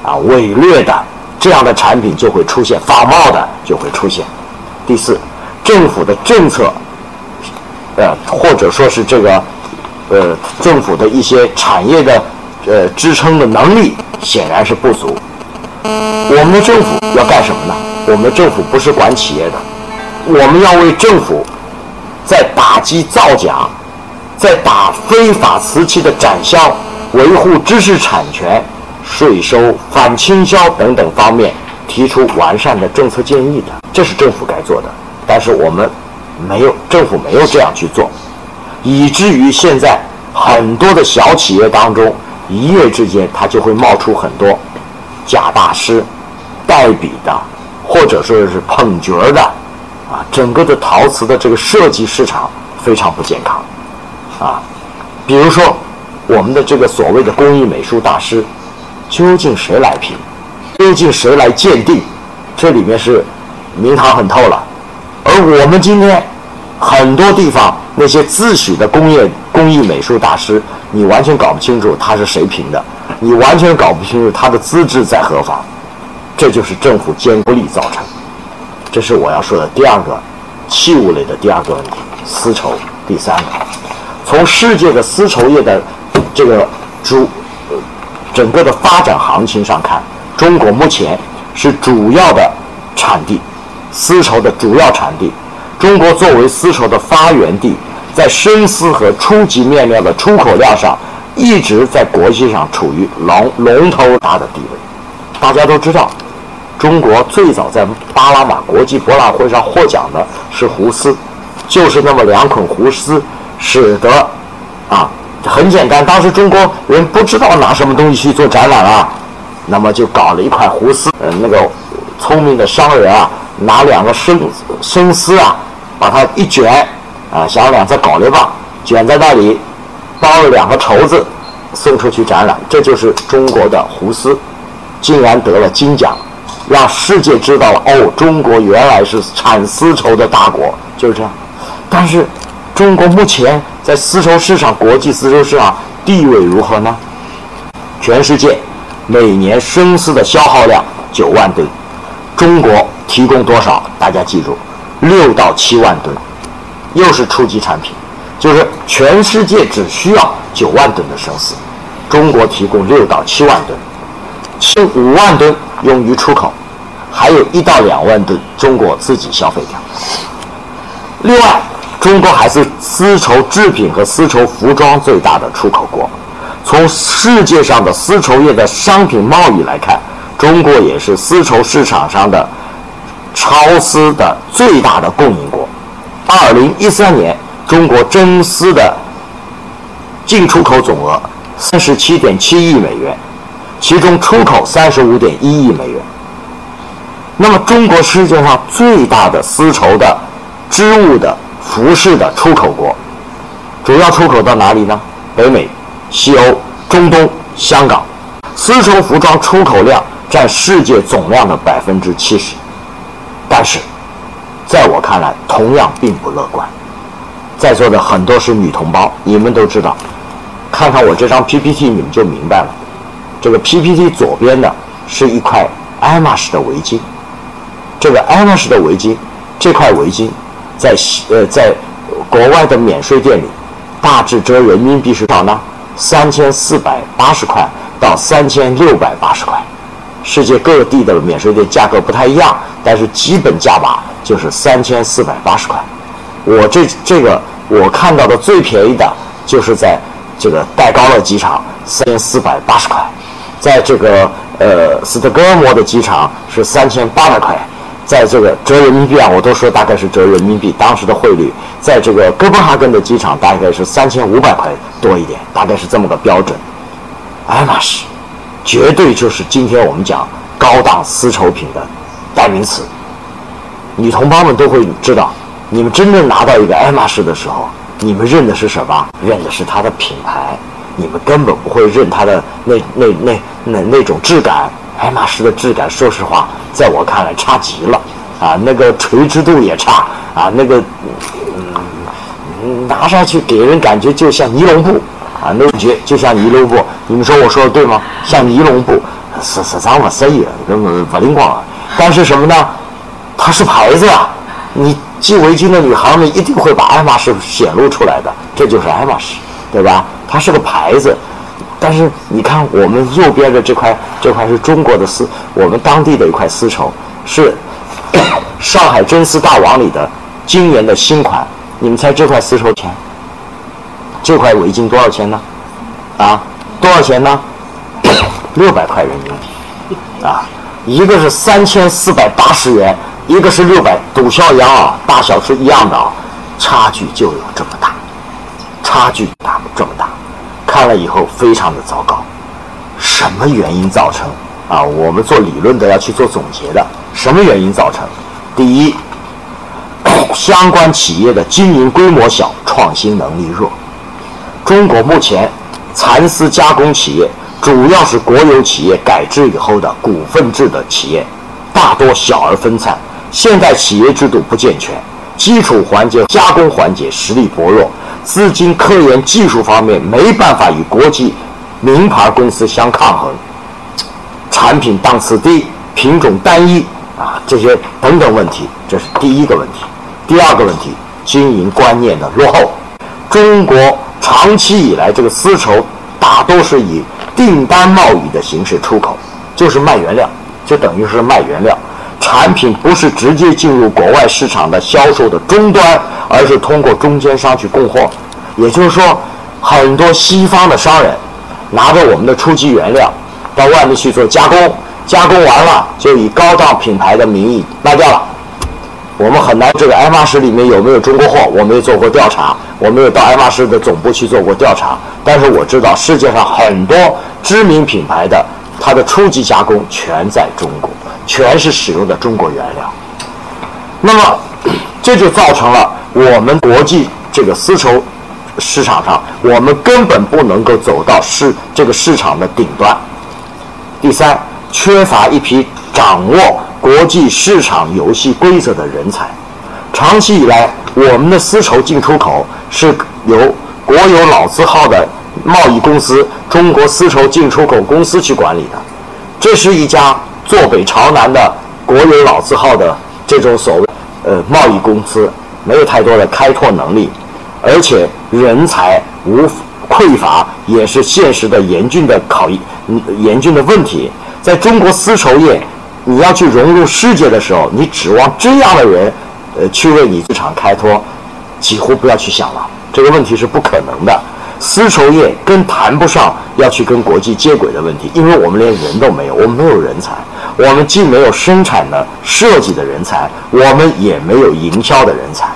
啊伪劣的这样的产品就会出现，仿冒的就会出现。第四，政府的政策，呃或者说是这个呃政府的一些产业的呃支撑的能力显然是不足。我们的政府要干什么呢？我们的政府不是管企业的，我们要为政府在打击造假，在打非法瓷器的展销。维护知识产权、税收、反倾销等等方面提出完善的政策建议的，这是政府该做的。但是我们没有，政府没有这样去做，以至于现在很多的小企业当中，一夜之间它就会冒出很多假大师、代笔的，或者说是捧角的，啊，整个的陶瓷的这个设计市场非常不健康，啊，比如说。我们的这个所谓的工艺美术大师，究竟谁来评？究竟谁来鉴定？这里面是名堂很透了。而我们今天很多地方那些自诩的工业工艺美术大师，你完全搞不清楚他是谁评的，你完全搞不清楚他的资质在何方。这就是政府监管力造成。这是我要说的第二个器物类的第二个问题，丝绸。第三个，从世界的丝绸业的。这个主整个的发展行情上看，中国目前是主要的产地，丝绸的主要产地。中国作为丝绸的发源地，在生丝和初级面料的出口量上，一直在国际上处于龙龙头大的地位。大家都知道，中国最早在巴拿马国际博览会上获奖的是胡丝，就是那么两捆胡丝，使得啊。很简单，当时中国人不知道拿什么东西去做展览啊，那么就搞了一块胡丝。呃，那个聪明的商人啊，拿两个生生丝啊，把它一卷，啊，像两只高丽棒卷在那里，包了两个绸子，送出去展览。这就是中国的胡丝，竟然得了金奖，让世界知道了哦，中国原来是产丝绸的大国，就是这样。但是。中国目前在丝绸市场、国际丝绸市场地位如何呢？全世界每年生丝的消耗量九万吨，中国提供多少？大家记住，六到七万吨，又是初级产品，就是全世界只需要九万吨的生丝，中国提供六到七万吨，其五万吨用于出口，还有一到两万吨中国自己消费掉。另外。中国还是丝绸制品和丝绸服装最大的出口国。从世界上的丝绸业的商品贸易来看，中国也是丝绸市场上的超丝的最大的供应国。二零一三年，中国真丝的进出口总额三十七点七亿美元，其中出口三十五点一亿美元。那么，中国世界上最大的丝绸的织物的服饰的出口国，主要出口到哪里呢？北美、西欧、中东、香港。丝绸服装出口量占世界总量的百分之七十，但是，在我看来，同样并不乐观。在座的很多是女同胞，你们都知道，看看我这张 PPT，你们就明白了。这个 PPT 左边的是一块爱马仕的围巾。这个爱马仕的围巾，这块围巾，在呃在国外的免税店里，大致折人民币是多少呢？三千四百八十块到三千六百八十块。世界各地的免税店价格不太一样，但是基本价码就是三千四百八十块。我这这个我看到的最便宜的就是在这个戴高乐机场三千四百八十块，在这个呃斯德哥尔摩的机场是三千八百块。在这个折人民币啊，我都说大概是折人民币当时的汇率，在这个哥本哈根的机场大概是三千五百块多一点，大概是这么个标准。爱马仕，绝对就是今天我们讲高档丝绸品的代名词。女同胞们都会知道，你们真正拿到一个爱马仕的时候，你们认的是什么？认的是它的品牌，你们根本不会认它的那那那那那种质感。爱马仕的质感，说实话，在我看来差极了，啊，那个垂直度也差，啊，那个，嗯，拿上去给人感觉就像尼龙布，啊，那感觉就像尼龙布。你们说我说的对吗？像尼龙布，是是脏不色意，根本不灵光啊。但是什么呢？它是牌子啊，你系围巾的女孩们一定会把爱马仕显露出来的，这就是爱马仕，对吧？它是个牌子。但是你看，我们右边的这块，这块是中国的丝，我们当地的一块丝绸，是 上海真丝大王里的今年的新款。你们猜这块丝绸钱？这块围巾多少钱呢？啊，多少钱呢？六百块人民币。啊，一个是三千四百八十元，一个是六百，赌销一样啊，大小是一样的啊，差距就有这么大，差距大这么大。看了以后非常的糟糕，什么原因造成？啊，我们做理论的要去做总结的。什么原因造成？第一，相关企业的经营规模小，创新能力弱。中国目前蚕丝加工企业主要是国有企业改制以后的股份制的企业，大多小而分散，现代企业制度不健全，基础环节加工环节实力薄弱。资金、科研、技术方面没办法与国际名牌公司相抗衡，产品档次低、品种单一啊，这些等等问题，这是第一个问题。第二个问题，经营观念的落后。中国长期以来，这个丝绸大都是以订单贸易的形式出口，就是卖原料，就等于是卖原料。产品不是直接进入国外市场的销售的终端，而是通过中间商去供货。也就是说，很多西方的商人拿着我们的初级原料到外面去做加工，加工完了就以高档品牌的名义卖掉了。我们很难，这个爱马仕里面有没有中国货？我没有做过调查，我没有到爱马仕的总部去做过调查。但是我知道世界上很多知名品牌的它的初级加工全在中国。全是使用的中国原料，那么 这就造成了我们国际这个丝绸市场上，我们根本不能够走到市这个市场的顶端。第三，缺乏一批掌握国际市场游戏规则的人才。长期以来，我们的丝绸进出口是由国有老字号的贸易公司——中国丝绸进出口公司去管理的。这是一家。坐北朝南的国有老字号的这种所谓呃贸易公司，没有太多的开拓能力，而且人才无匮乏，也是现实的严峻的考验，严峻的问题。在中国丝绸业，你要去融入世界的时候，你指望这样的人，呃，去为你市场开拓，几乎不要去想了，这个问题是不可能的。丝绸业更谈不上要去跟国际接轨的问题，因为我们连人都没有，我们没有人才，我们既没有生产的设计的人才，我们也没有营销的人才。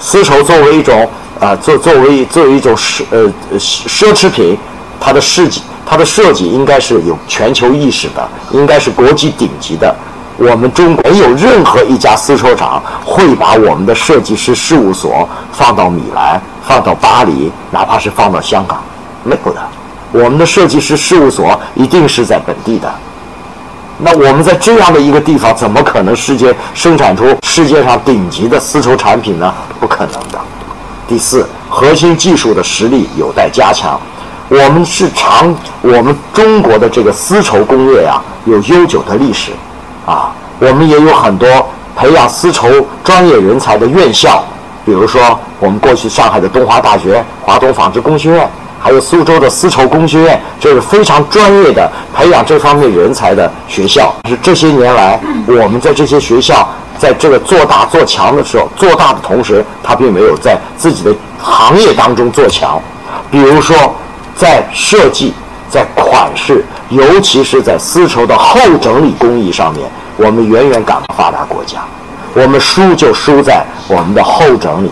丝绸作为一种啊，作作为作为一种奢呃奢侈品，它的设计它的设计应该是有全球意识的，应该是国际顶级的。我们中国没有任何一家丝绸厂会把我们的设计师事务所放到米兰、放到巴黎，哪怕是放到香港，没有的。我们的设计师事务所一定是在本地的。那我们在这样的一个地方，怎么可能世界生产出世界上顶级的丝绸产品呢？不可能的。第四，核心技术的实力有待加强。我们是长，我们中国的这个丝绸工业呀，有悠久的历史。啊，我们也有很多培养丝绸专业人才的院校，比如说我们过去上海的东华大学、华东纺织工学院，还有苏州的丝绸工学院，这是非常专业的培养这方面人才的学校。是这些年来，我们在这些学校在这个做大做强的时候，做大的同时，它并没有在自己的行业当中做强，比如说在设计。在款式，尤其是在丝绸的后整理工艺上面，我们远远赶不上发达国家。我们输就输在我们的后整理。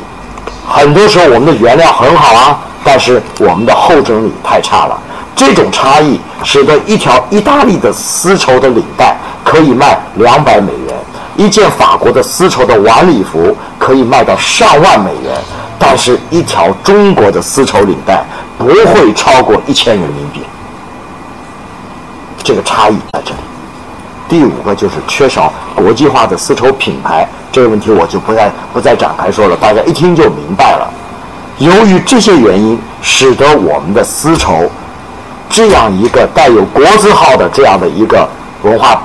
很多时候，我们的原料很好啊，但是我们的后整理太差了。这种差异使得一条意大利的丝绸的领带可以卖两百美元，一件法国的丝绸的晚礼服可以卖到上万美元，但是一条中国的丝绸领带不会超过一千人民币。这个差异在这里。第五个就是缺少国际化的丝绸品牌，这个问题我就不再不再展开说了，大家一听就明白了。由于这些原因，使得我们的丝绸这样一个带有国字号的这样的一个文化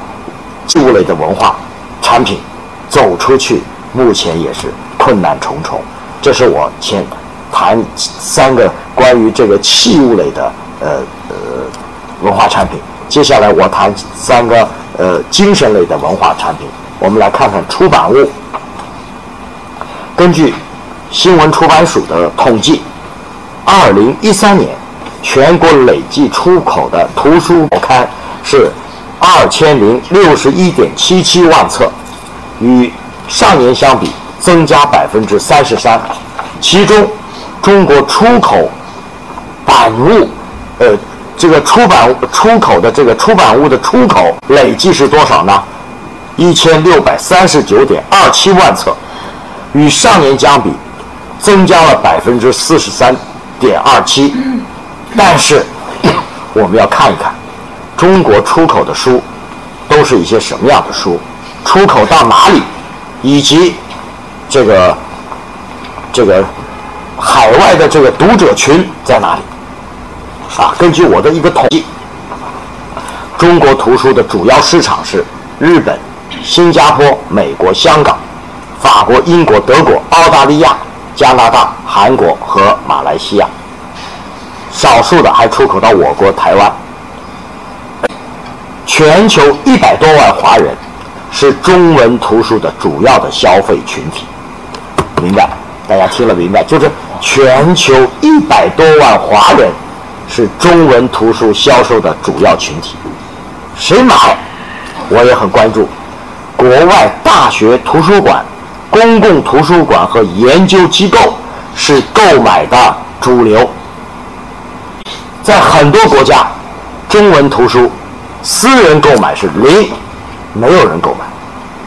物类的文化产品走出去，目前也是困难重重。这是我先谈三个关于这个器物类的呃呃文化产品。接下来我谈三个呃精神类的文化产品。我们来看看出版物。根据新闻出版署的统计，二零一三年全国累计出口的图书报刊是二千零六十一点七七万册，与上年相比增加百分之三十三。其中，中国出口版物呃。这个出版出口的这个出版物的出口累计是多少呢？一千六百三十九点二七万册，与上年相比，增加了百分之四十三点二七。但是，我们要看一看，中国出口的书都是一些什么样的书，出口到哪里，以及这个这个海外的这个读者群在哪里。啊，根据我的一个统计，中国图书的主要市场是日本、新加坡、美国、香港、法国、英国、德国、澳大利亚、加拿大、韩国和马来西亚，少数的还出口到我国台湾。全球一百多万华人是中文图书的主要的消费群体，明白？大家听了明白？就是全球一百多万华人。是中文图书销售的主要群体，谁买，我也很关注。国外大学图书馆、公共图书馆和研究机构是购买的主流。在很多国家，中文图书私人购买是零，没有人购买，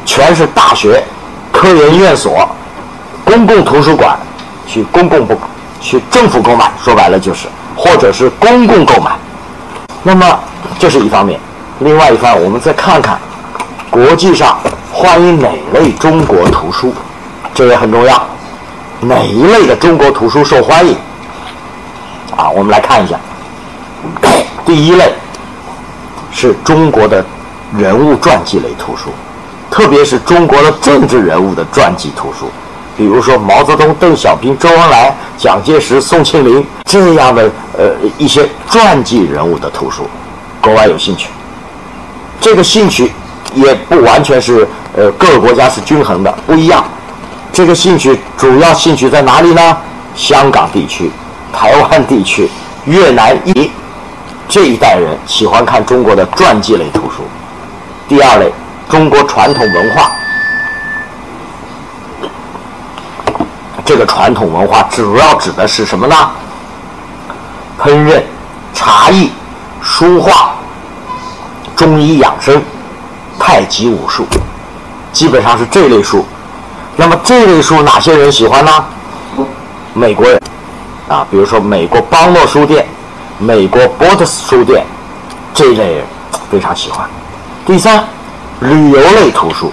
全是大学、科研院所、公共图书馆去公共部去政府购买，说白了就是。或者是公共购买，那么这是一方面。另外一方面，我们再看看国际上欢迎哪类中国图书，这也很重要。哪一类的中国图书受欢迎？啊，我们来看一下。第一类是中国的人物传记类图书，特别是中国的政治人物的传记图书。比如说毛泽东、邓小平、周恩来、蒋介石、宋庆龄这样的呃一些传记人物的图书，国外有兴趣。这个兴趣也不完全是呃各个国家是均衡的，不一样。这个兴趣主要兴趣在哪里呢？香港地区、台湾地区、越南裔这一代人喜欢看中国的传记类图书。第二类，中国传统文化。这个传统文化主要指的是什么呢？烹饪、茶艺、书画、中医养生、太极武术，基本上是这类书。那么这类书哪些人喜欢呢？美国人啊，比如说美国邦诺书店、美国波特斯书店这一类人非常喜欢。第三，旅游类图书，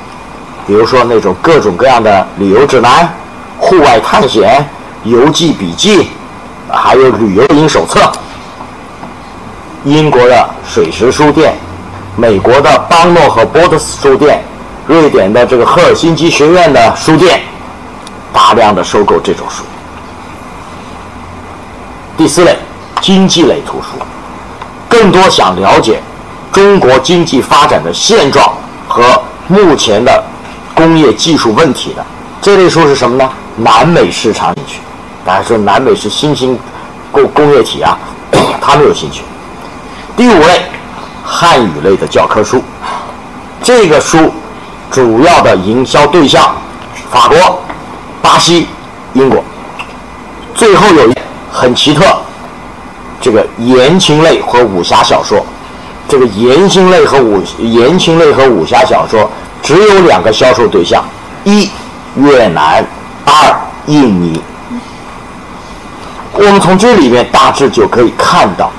比如说那种各种各样的旅游指南、户外探险、游记笔记。还有旅游营手册，英国的水石书店，美国的邦诺和波特斯书店，瑞典的这个赫尔辛基学院的书店，大量的收购这种书。第四类，经济类图书，更多想了解中国经济发展的现状和目前的工业技术问题的这类书是什么呢？南美市场兴趣。大家说南美是新兴工工业体啊，他们有兴趣。第五类，汉语类的教科书，这个书主要的营销对象法国、巴西、英国。最后有一很奇特，这个言情类和武侠小说，这个言情类和武言情类和武侠小说只有两个销售对象：一越南，二印尼。我们从这里面大致就可以看到，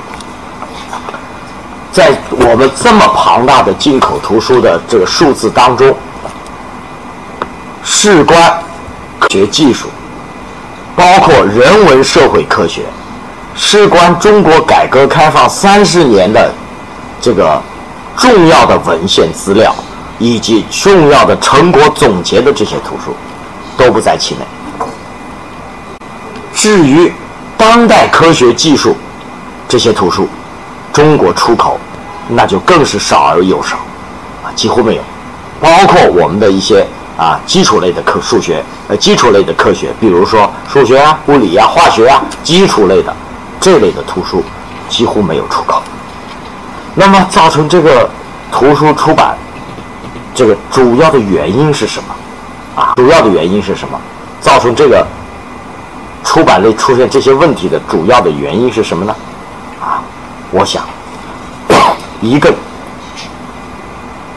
在我们这么庞大的进口图书的这个数字当中，事关科学技术，包括人文社会科学，事关中国改革开放三十年的这个重要的文献资料以及重要的成果总结的这些图书，都不在其内。至于，当代科学技术这些图书，中国出口那就更是少而又少，啊，几乎没有。包括我们的一些啊基础类的科数学，呃基础类的科学，比如说数学啊、物理啊、化学啊，基础类的这类的图书几乎没有出口。那么造成这个图书出版这个主要的原因是什么？啊，主要的原因是什么？造成这个。出版类出现这些问题的主要的原因是什么呢？啊，我想，一个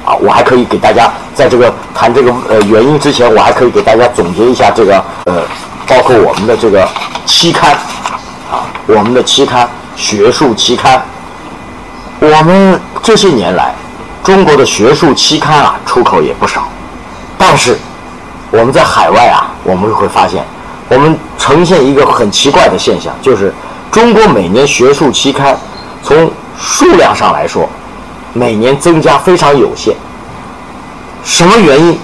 啊，我还可以给大家在这个谈这个呃原因之前，我还可以给大家总结一下这个呃，包括我们的这个期刊啊，我们的期刊学术期刊，我们这些年来中国的学术期刊啊出口也不少，但是我们在海外啊，我们会发现。我们呈现一个很奇怪的现象，就是中国每年学术期刊从数量上来说，每年增加非常有限。什么原因？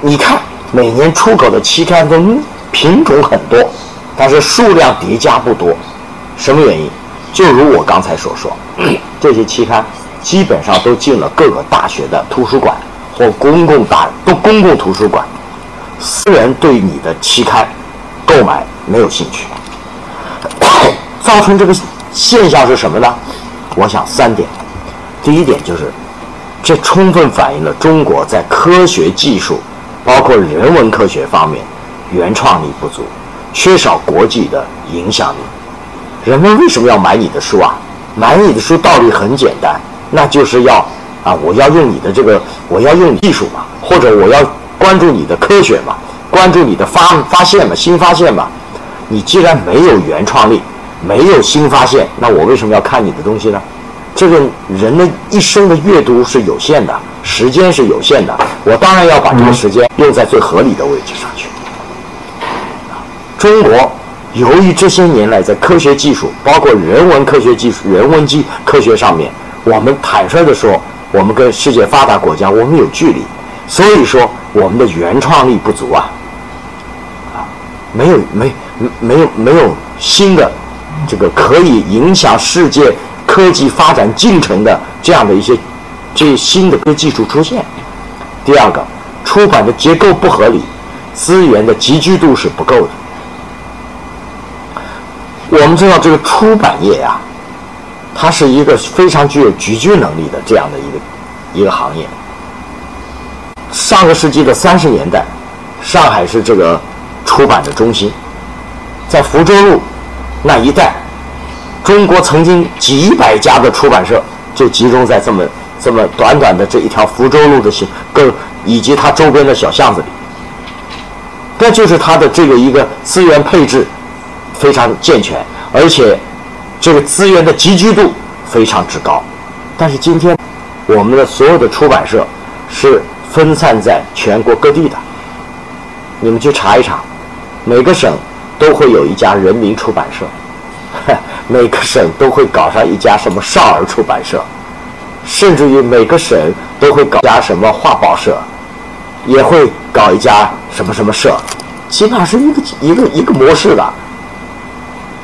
你看，每年出口的期刊中品种很多，但是数量叠加不多。什么原因？就如我刚才所说，这些期刊基本上都进了各个大学的图书馆或公共大都公共图书馆，私人对你的期刊。购买没有兴趣，造成这个现象是什么呢？我想三点。第一点就是，这充分反映了中国在科学技术，包括人文科学方面原创力不足，缺少国际的影响力。人们为什么要买你的书啊？买你的书道理很简单，那就是要啊，我要用你的这个，我要用技术嘛，或者我要关注你的科学嘛。关注你的发发现嘛，新发现嘛。你既然没有原创力，没有新发现，那我为什么要看你的东西呢？这个人的一生的阅读是有限的，时间是有限的，我当然要把这个时间用在最合理的位置上去。中国由于这些年来在科学技术，包括人文科学技术、人文技科学上面，我们坦率的说，我们跟世界发达国家我们有距离，所以说我们的原创力不足啊。啊没有没没有没有新的这个可以影响世界科技发展进程的这样的一些这新的科技术出现。第二个，出版的结构不合理，资源的集聚度是不够的。我们知道这个出版业呀，它是一个非常具有集聚能力的这样的一个一个行业。上个世纪的三十年代，上海是这个出版的中心，在福州路那一带，中国曾经几百家的出版社就集中在这么这么短短的这一条福州路的行，跟以及它周边的小巷子里。这就是它的这个一个资源配置非常健全，而且这个资源的集聚度非常之高。但是今天我们的所有的出版社是分散在全国各地的，你们去查一查，每个省都会有一家人民出版社，每个省都会搞上一家什么少儿出版社，甚至于每个省都会搞家什么画报社。也会搞一家什么什么社，起码是一个一个一个模式的，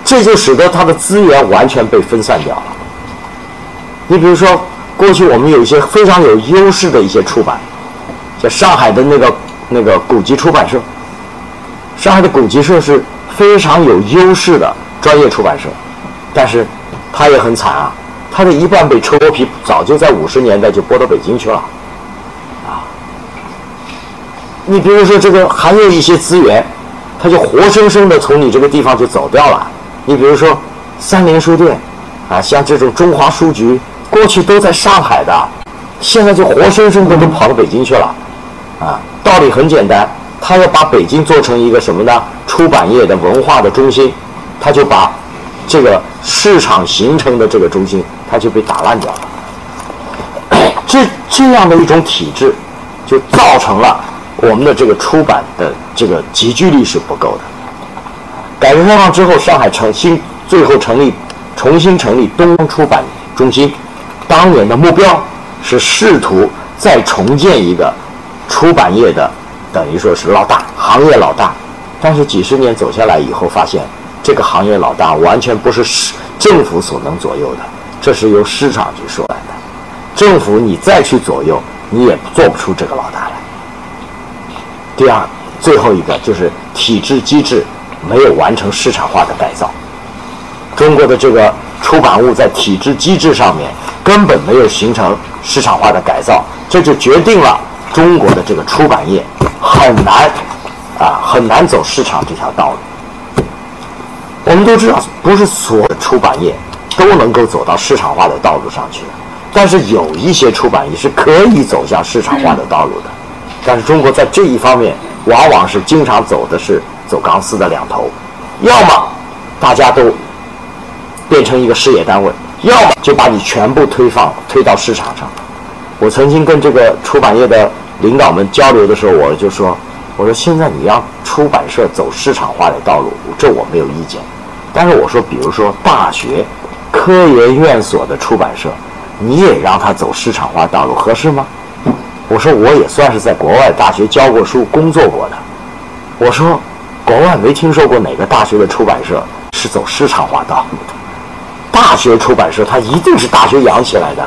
这就使得它的资源完全被分散掉了。你比如说，过去我们有一些非常有优势的一些出版，在上海的那个那个古籍出版社，上海的古籍社是非常有优势的专业出版社，但是它也很惨啊，它的一半被抽皮，早就在五十年代就拨到北京去了。啊你比如说，这个还有一些资源，它就活生生的从你这个地方就走掉了。你比如说，三联书店，啊，像这种中华书局，过去都在上海的，现在就活生生的都跑到北京去了。啊，道理很简单，他要把北京做成一个什么呢？出版业的文化的中心，他就把这个市场形成的这个中心，他就被打烂掉了。这这样的一种体制，就造成了。我们的这个出版的这个集聚力是不够的。改革开放之后，上海成新最后成立，重新成立东方出版中心。当年的目标是试图再重建一个出版业的，等于说是老大，行业老大。但是几十年走下来以后，发现这个行业老大完全不是市政府所能左右的，这是由市场去说来的。政府你再去左右，你也做不出这个老大来。第二，最后一个就是体制机制没有完成市场化的改造。中国的这个出版物在体制机制上面根本没有形成市场化的改造，这就决定了中国的这个出版业很难啊很难走市场这条道路。我们都知道，不是所有的出版业都能够走到市场化的道路上去，但是有一些出版业是可以走向市场化的道路的。但是中国在这一方面，往往是经常走的是走钢丝的两头，要么大家都变成一个事业单位，要么就把你全部推放推到市场上。我曾经跟这个出版业的领导们交流的时候，我就说：“我说现在你让出版社走市场化的道路，这我没有意见。但是我说，比如说大学、科研院所的出版社，你也让他走市场化道路，合适吗？”我说我也算是在国外大学教过书、工作过的。我说，国外没听说过哪个大学的出版社是走市场化道路的。大学出版社它一定是大学养起来的，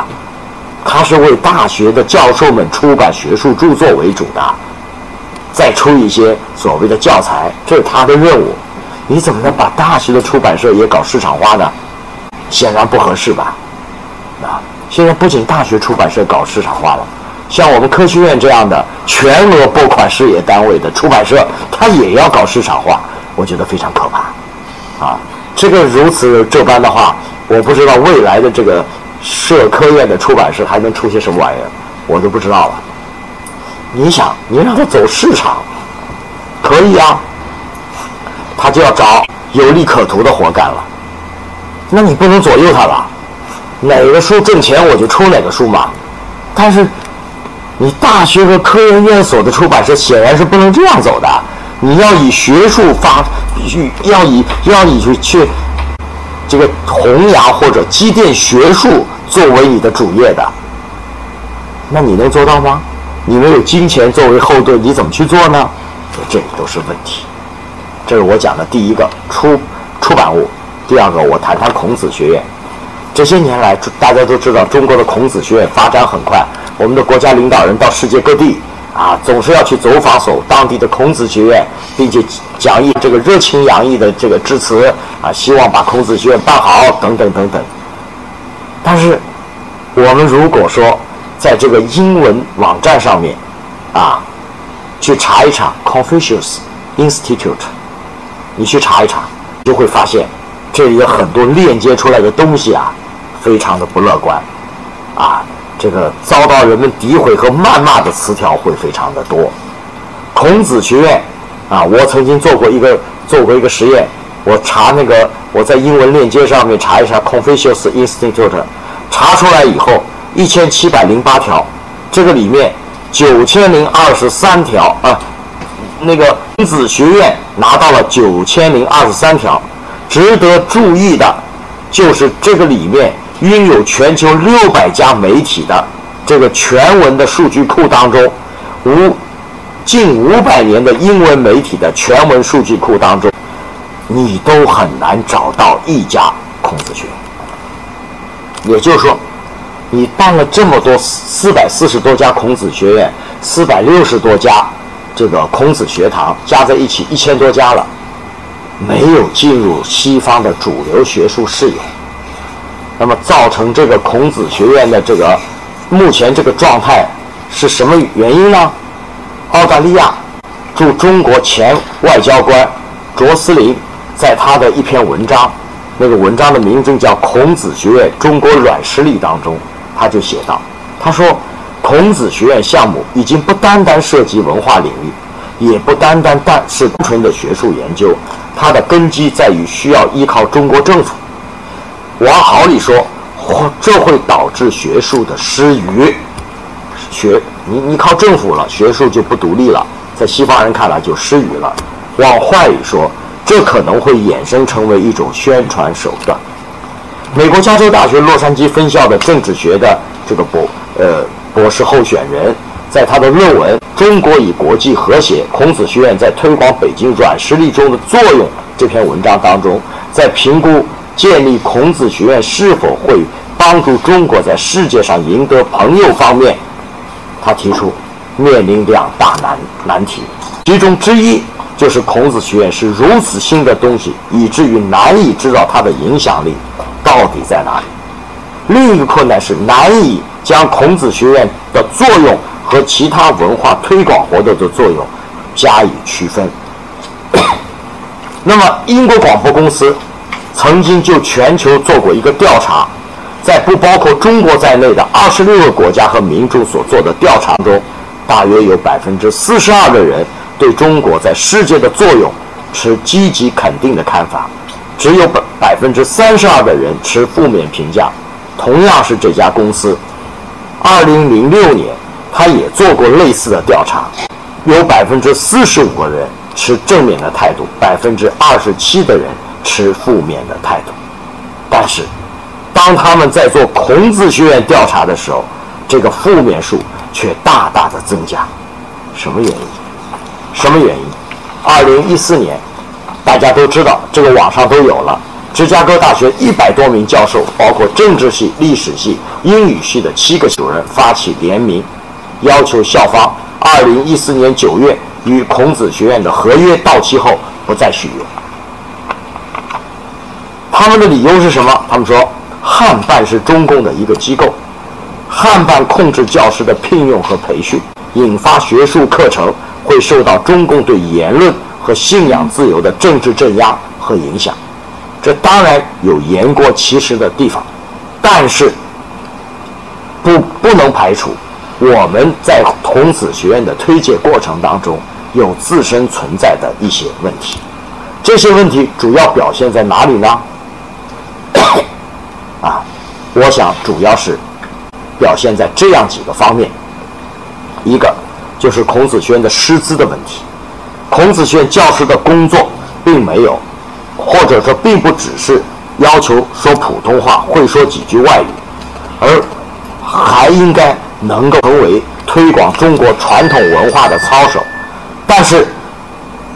他是为大学的教授们出版学术著作为主的，再出一些所谓的教材，这是他的任务。你怎么能把大学的出版社也搞市场化呢？显然不合适吧？啊，现在不仅大学出版社搞市场化了。像我们科学院这样的全额拨款事业单位的出版社，它也要搞市场化，我觉得非常可怕，啊，这个如此这般的话，我不知道未来的这个社科院的出版社还能出些什么玩意儿，我都不知道了。你想，你让他走市场，可以啊，他就要找有利可图的活干了，那你不能左右他了，哪个书挣钱我就出哪个书嘛，但是。你大学和科研院所的出版社显然是不能这样走的，你要以学术发，要以要以去去这个弘扬或者积淀学术作为你的主业的，那你能做到吗？你没有金钱作为后盾，你怎么去做呢？这都是问题。这是我讲的第一个出出版物，第二个我谈谈孔子学院。这些年来，大家都知道中国的孔子学院发展很快。我们的国家领导人到世界各地啊，总是要去走访所当地的孔子学院，并且讲义这个热情洋溢的这个致辞啊，希望把孔子学院办好等等等等。但是，我们如果说在这个英文网站上面啊，去查一查 Confucius Institute，你去查一查，就会发现这里有很多链接出来的东西啊，非常的不乐观。这个遭到人们诋毁和谩骂的词条会非常的多。孔子学院啊，我曾经做过一个做过一个实验，我查那个我在英文链接上面查一下 Confucius Institute，查出来以后一千七百零八条，这个里面九千零二十三条啊，那个孔子学院拿到了九千零二十三条，值得注意的就是这个里面。拥有全球六百家媒体的这个全文的数据库当中，五近五百年的英文媒体的全文数据库当中，你都很难找到一家孔子学院。也就是说，你办了这么多四百四十多家孔子学院，四百六十多家这个孔子学堂，加在一起一千多家了，没有进入西方的主流学术视野。那么造成这个孔子学院的这个目前这个状态是什么原因呢？澳大利亚驻中国前外交官卓斯林在他的一篇文章，那个文章的名字叫《孔子学院中国软实力》当中，他就写道：“他说，孔子学院项目已经不单单涉及文化领域，也不单单单是单纯的学术研究，它的根基在于需要依靠中国政府。”往好里说，这会导致学术的失语。学你你靠政府了，学术就不独立了，在西方人看来就失语了。往坏里说，这可能会衍生成为一种宣传手段。美国加州大学洛杉矶分校的政治学的这个博呃博士候选人，在他的论文《中国与国际和谐：孔子学院在推广北京软实力中的作用》这篇文章当中，在评估。建立孔子学院是否会帮助中国在世界上赢得朋友方面，他提出面临两大难难题，其中之一就是孔子学院是如此新的东西，以至于难以知道它的影响力到底在哪里。另一个困难是难以将孔子学院的作用和其他文化推广活动的作用加以区分。那么，英国广播公司。曾经就全球做过一个调查，在不包括中国在内的二十六个国家和民众所做的调查中，大约有百分之四十二的人对中国在世界的作用持积极肯定的看法，只有百百分之三十二的人持负面评价。同样是这家公司，二零零六年他也做过类似的调查，有百分之四十五个人持正面的态度，百分之二十七的人。持负面的态度，但是，当他们在做孔子学院调查的时候，这个负面数却大大的增加。什么原因？什么原因？二零一四年，大家都知道，这个网上都有了。芝加哥大学一百多名教授，包括政治系、历史系、英语系的七个主任发起联名，要求校方二零一四年九月与孔子学院的合约到期后不再续约。他们的理由是什么？他们说，汉办是中共的一个机构，汉办控制教师的聘用和培训，引发学术课程会受到中共对言论和信仰自由的政治镇压和影响。这当然有言过其实的地方，但是不不能排除我们在孔子学院的推介过程当中有自身存在的一些问题。这些问题主要表现在哪里呢？啊，我想主要是表现在这样几个方面。一个就是孔子学院的师资的问题，孔子学院教师的工作并没有，或者说并不只是要求说普通话、会说几句外语，而还应该能够成为推广中国传统文化的操守。但是，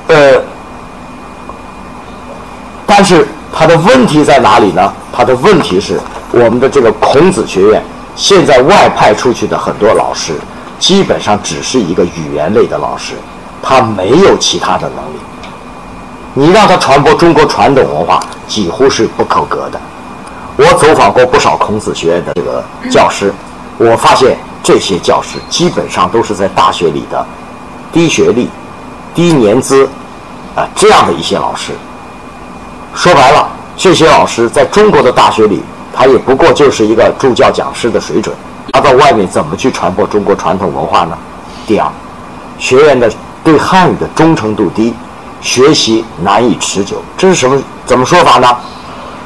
呃，但是。它的问题在哪里呢？它的问题是，我们的这个孔子学院现在外派出去的很多老师，基本上只是一个语言类的老师，他没有其他的能力。你让他传播中国传统文化，几乎是不可格的。我走访过不少孔子学院的这个教师，我发现这些教师基本上都是在大学里的低学历、低年资啊这样的一些老师。说白了，这些老师在中国的大学里，他也不过就是一个助教讲师的水准。他到外面怎么去传播中国传统文化呢？第二，学员的对汉语的忠诚度低，学习难以持久。这是什么？怎么说法呢？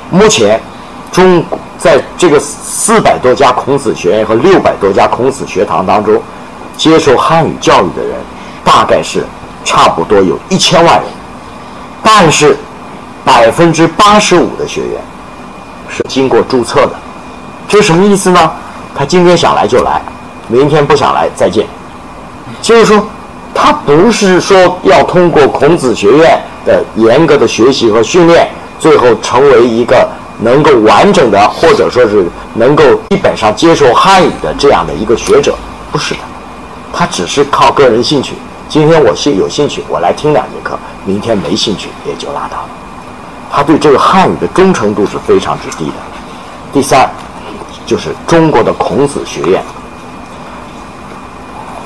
目前。中在这个四百多家孔子学院和六百多家孔子学堂当中，接受汉语教育的人，大概是差不多有一千万人，但是百分之八十五的学员是经过注册的，这什么意思呢？他今天想来就来，明天不想来再见，就是说，他不是说要通过孔子学院的严格的学习和训练，最后成为一个。能够完整的，或者说是能够基本上接受汉语的这样的一个学者，不是的，他只是靠个人兴趣。今天我兴有兴趣，我来听两节课；明天没兴趣，也就拉倒了。他对这个汉语的忠诚度是非常之低的。第三，就是中国的孔子学院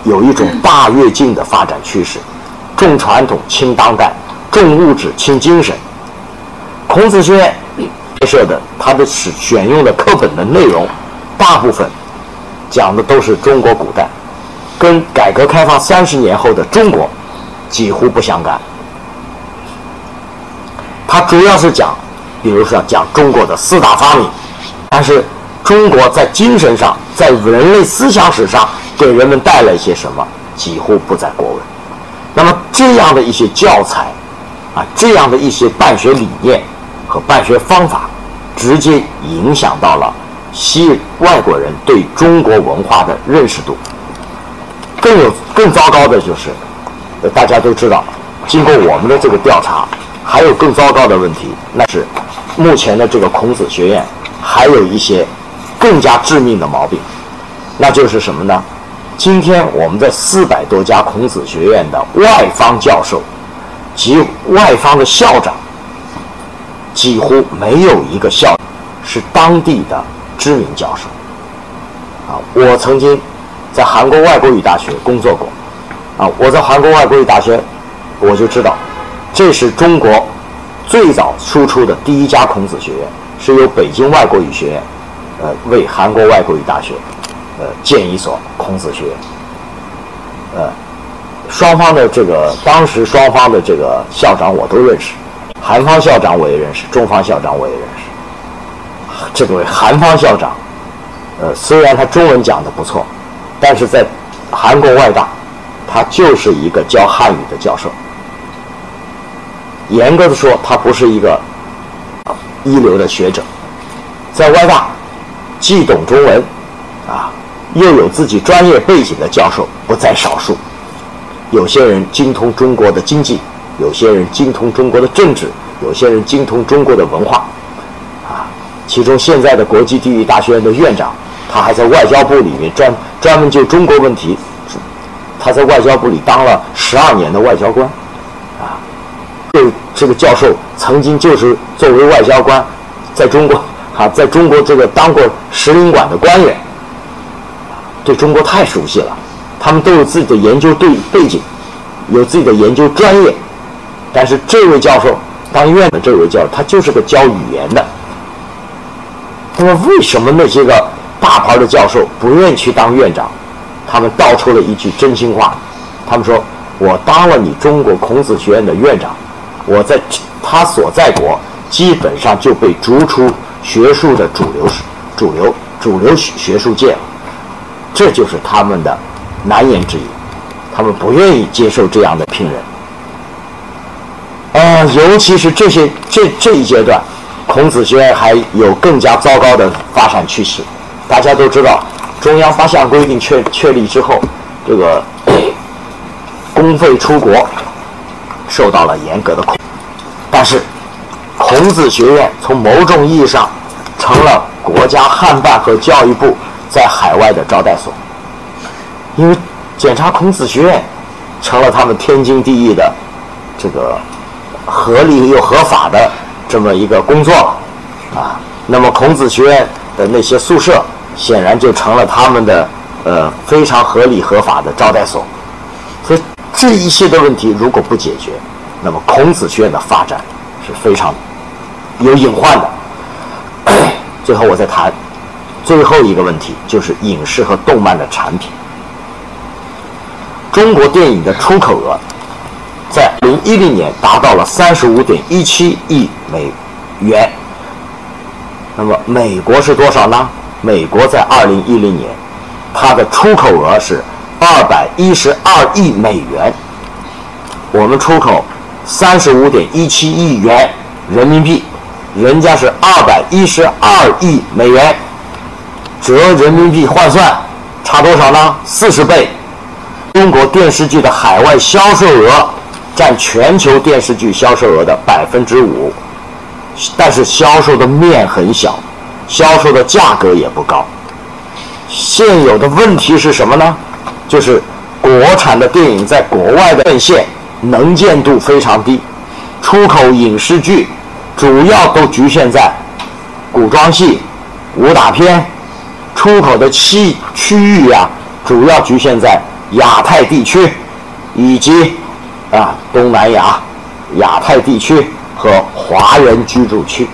有一种大跃进的发展趋势，重传统轻当代，重物质轻精神。孔子学院开。设的，它的是选用的课本的内容，大部分讲的都是中国古代，跟改革开放三十年后的中国几乎不相干。它主要是讲，比如说讲中国的四大发明，但是中国在精神上，在人类思想史上给人们带来一些什么，几乎不在过问。那么这样的一些教材，啊，这样的一些办学理念和办学方法。直接影响到了西外国人对中国文化的认识度。更有更糟糕的就是，大家都知道，经过我们的这个调查，还有更糟糕的问题，那是目前的这个孔子学院还有一些更加致命的毛病，那就是什么呢？今天我们在四百多家孔子学院的外方教授及外方的校长。几乎没有一个校是当地的知名教授。啊，我曾经在韩国外国语大学工作过。啊，我在韩国外国语大学，我就知道，这是中国最早输出的第一家孔子学院，是由北京外国语学院，呃，为韩国外国语大学，呃，建一所孔子学院。呃，双方的这个当时双方的这个校长我都认识。韩方校长我也认识，中方校长我也认识。这位韩方校长，呃，虽然他中文讲的不错，但是在韩国外大，他就是一个教汉语的教授。严格的说，他不是一个一流的学者。在外大，既懂中文，啊，又有自己专业背景的教授不在少数。有些人精通中国的经济。有些人精通中国的政治，有些人精通中国的文化，啊，其中现在的国际地理大学院的院长，他还在外交部里面专专门就中国问题，他在外交部里当了十二年的外交官，这这个教授曾经就是作为外交官，在中国 啊，在中国这个当过使领馆的官员，对中国太熟悉了，他们都有自己的研究对背景，有自己的研究专业。但是这位教授当院的这位教授，他就是个教语言的。那么为什么那些个大牌的教授不愿意去当院长？他们道出了一句真心话，他们说：“我当了你中国孔子学院的院长，我在他所在国基本上就被逐出学术的主流主流主流学术界了。”这就是他们的难言之隐，他们不愿意接受这样的聘任。啊，尤其是这些这这一阶段，孔子学院还有更加糟糕的发展趋势。大家都知道，中央八项规定确确立之后，这个公费出国受到了严格的控。但是，孔子学院从某种意义上成了国家汉办和教育部在海外的招待所，因为检查孔子学院，成了他们天经地义的这个合理又合法的这么一个工作了啊。那么孔子学院的那些宿舍，显然就成了他们的呃非常合理合法的招待所。这一系列的问题如果不解决，那么孔子学院的发展是非常有隐患的。最后我再谈最后一个问题，就是影视和动漫的产品。中国电影的出口额在零一零年达到了三十五点一七亿美元。那么美国是多少呢？美国在二零一零年，它的出口额是二百一十二亿美元。我们出口三十五点一七亿元人民币，人家是二百一十二亿美元，折人民币换算差多少呢？四十倍。中国电视剧的海外销售额占全球电视剧销售额的百分之五，但是销售的面很小，销售的价格也不高。现有的问题是什么呢？就是国产的电影在国外的院线能见度非常低，出口影视剧主要都局限在古装戏、武打片，出口的区区域啊，主要局限在。亚太地区，以及啊东南亚、亚太地区和华人居住区，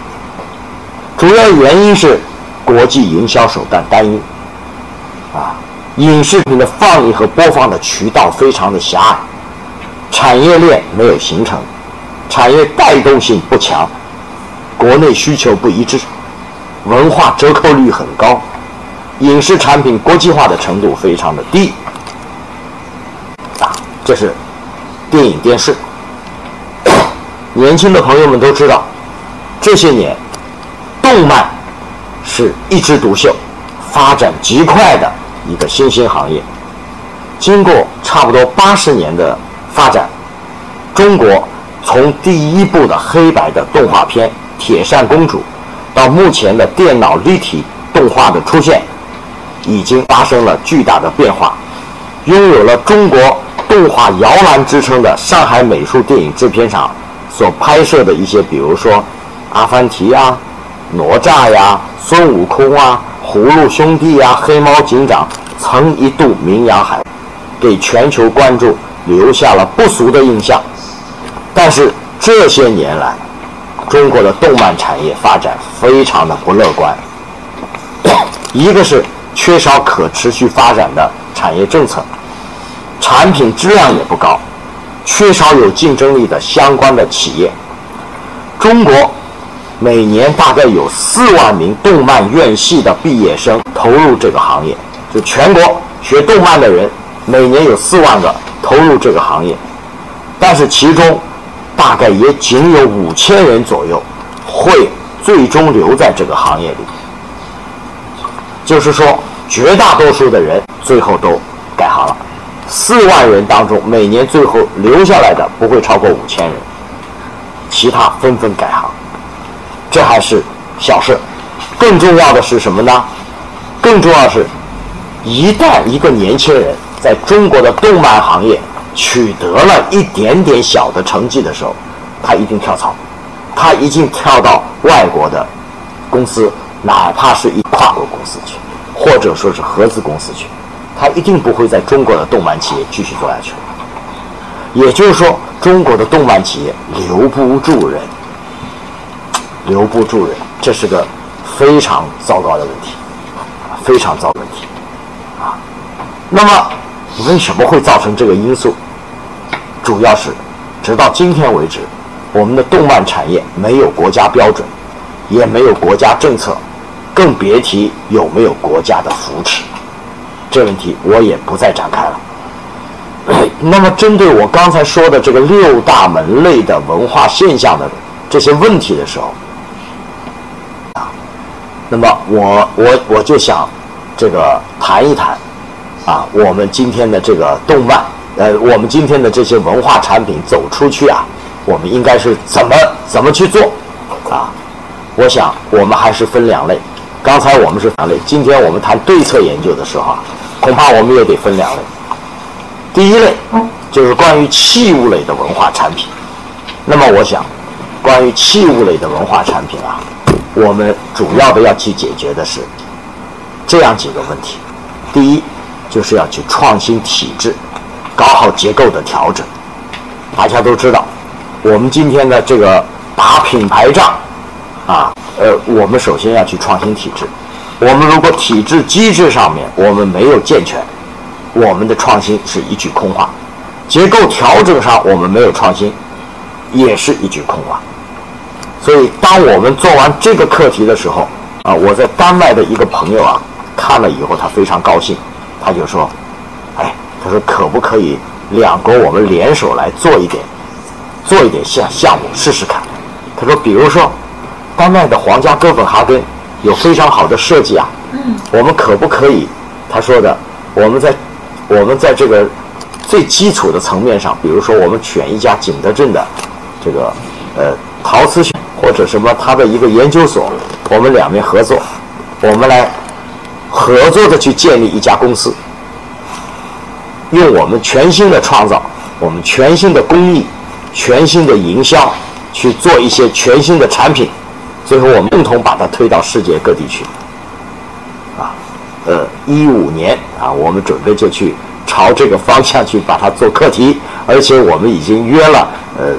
主要原因是国际营销手段单一，啊，影视品的放映和播放的渠道非常的狭隘，产业链没有形成，产业带动性不强，国内需求不一致，文化折扣率很高，影视产品国际化的程度非常的低。这是电影电视，年轻的朋友们都知道，这些年动漫是一枝独秀、发展极快的一个新兴行业。经过差不多八十年的发展，中国从第一部的黑白的动画片《铁扇公主》，到目前的电脑立体动画的出现，已经发生了巨大的变化，拥有了中国。动画摇篮之称的上海美术电影制片厂所拍摄的一些，比如说《阿凡提》啊、《哪吒》呀、《孙悟空》啊、《葫芦兄弟》呀、《黑猫警长》，曾一度名扬海，给全球观众留下了不俗的印象。但是这些年来，中国的动漫产业发展非常的不乐观，一个是缺少可持续发展的产业政策。产品质量也不高，缺少有竞争力的相关的企业。中国每年大概有四万名动漫院系的毕业生投入这个行业，就全国学动漫的人每年有四万个投入这个行业，但是其中大概也仅有五千人左右会最终留在这个行业里。就是说，绝大多数的人最后都改行了。四万人当中，每年最后留下来的不会超过五千人，其他纷纷改行。这还是小事，更重要的是什么呢？更重要是，一旦一个年轻人在中国的动漫行业取得了一点点小的成绩的时候，他一定跳槽，他一定跳到外国的公司，哪怕是一跨国公司去，或者说是合资公司去。他一定不会在中国的动漫企业继续做下去。也就是说，中国的动漫企业留不住人，留不住人，这是个非常糟糕的问题，非常糟的问题啊。那么，为什么会造成这个因素？主要是，直到今天为止，我们的动漫产业没有国家标准，也没有国家政策，更别提有没有国家的扶持。这问题我也不再展开了。那么，针对我刚才说的这个六大门类的文化现象的这些问题的时候，那么我我我就想这个谈一谈啊，我们今天的这个动漫，呃，我们今天的这些文化产品走出去啊，我们应该是怎么怎么去做啊？我想我们还是分两类。刚才我们是两类，今天我们谈对策研究的时候啊。恐怕我们也得分两类。第一类就是关于器物类的文化产品。那么我想，关于器物类的文化产品啊，我们主要的要去解决的是这样几个问题。第一，就是要去创新体制，搞好结构的调整。大家都知道，我们今天的这个打品牌仗啊，呃，我们首先要去创新体制。我们如果体制机制上面我们没有健全，我们的创新是一句空话；结构调整上我们没有创新，也是一句空话。所以，当我们做完这个课题的时候，啊，我在丹麦的一个朋友啊，看了以后他非常高兴，他就说：“哎，他说可不可以两国我们联手来做一点，做一点项项目试试看？”他说：“比如说，丹麦的皇家哥本哈根有非常好的设计啊，嗯，我们可不可以？他说的，我们在我们在这个最基础的层面上，比如说我们选一家景德镇的这个呃陶瓷学或者什么他的一个研究所，我们两边合作，我们来合作的去建立一家公司，用我们全新的创造，我们全新的工艺，全新的营销，去做一些全新的产品，最后我们共同把它推到世界各地去。啊，呃，一五年啊，我们准备就去朝这个方向去把它做课题，而且我们已经约了呃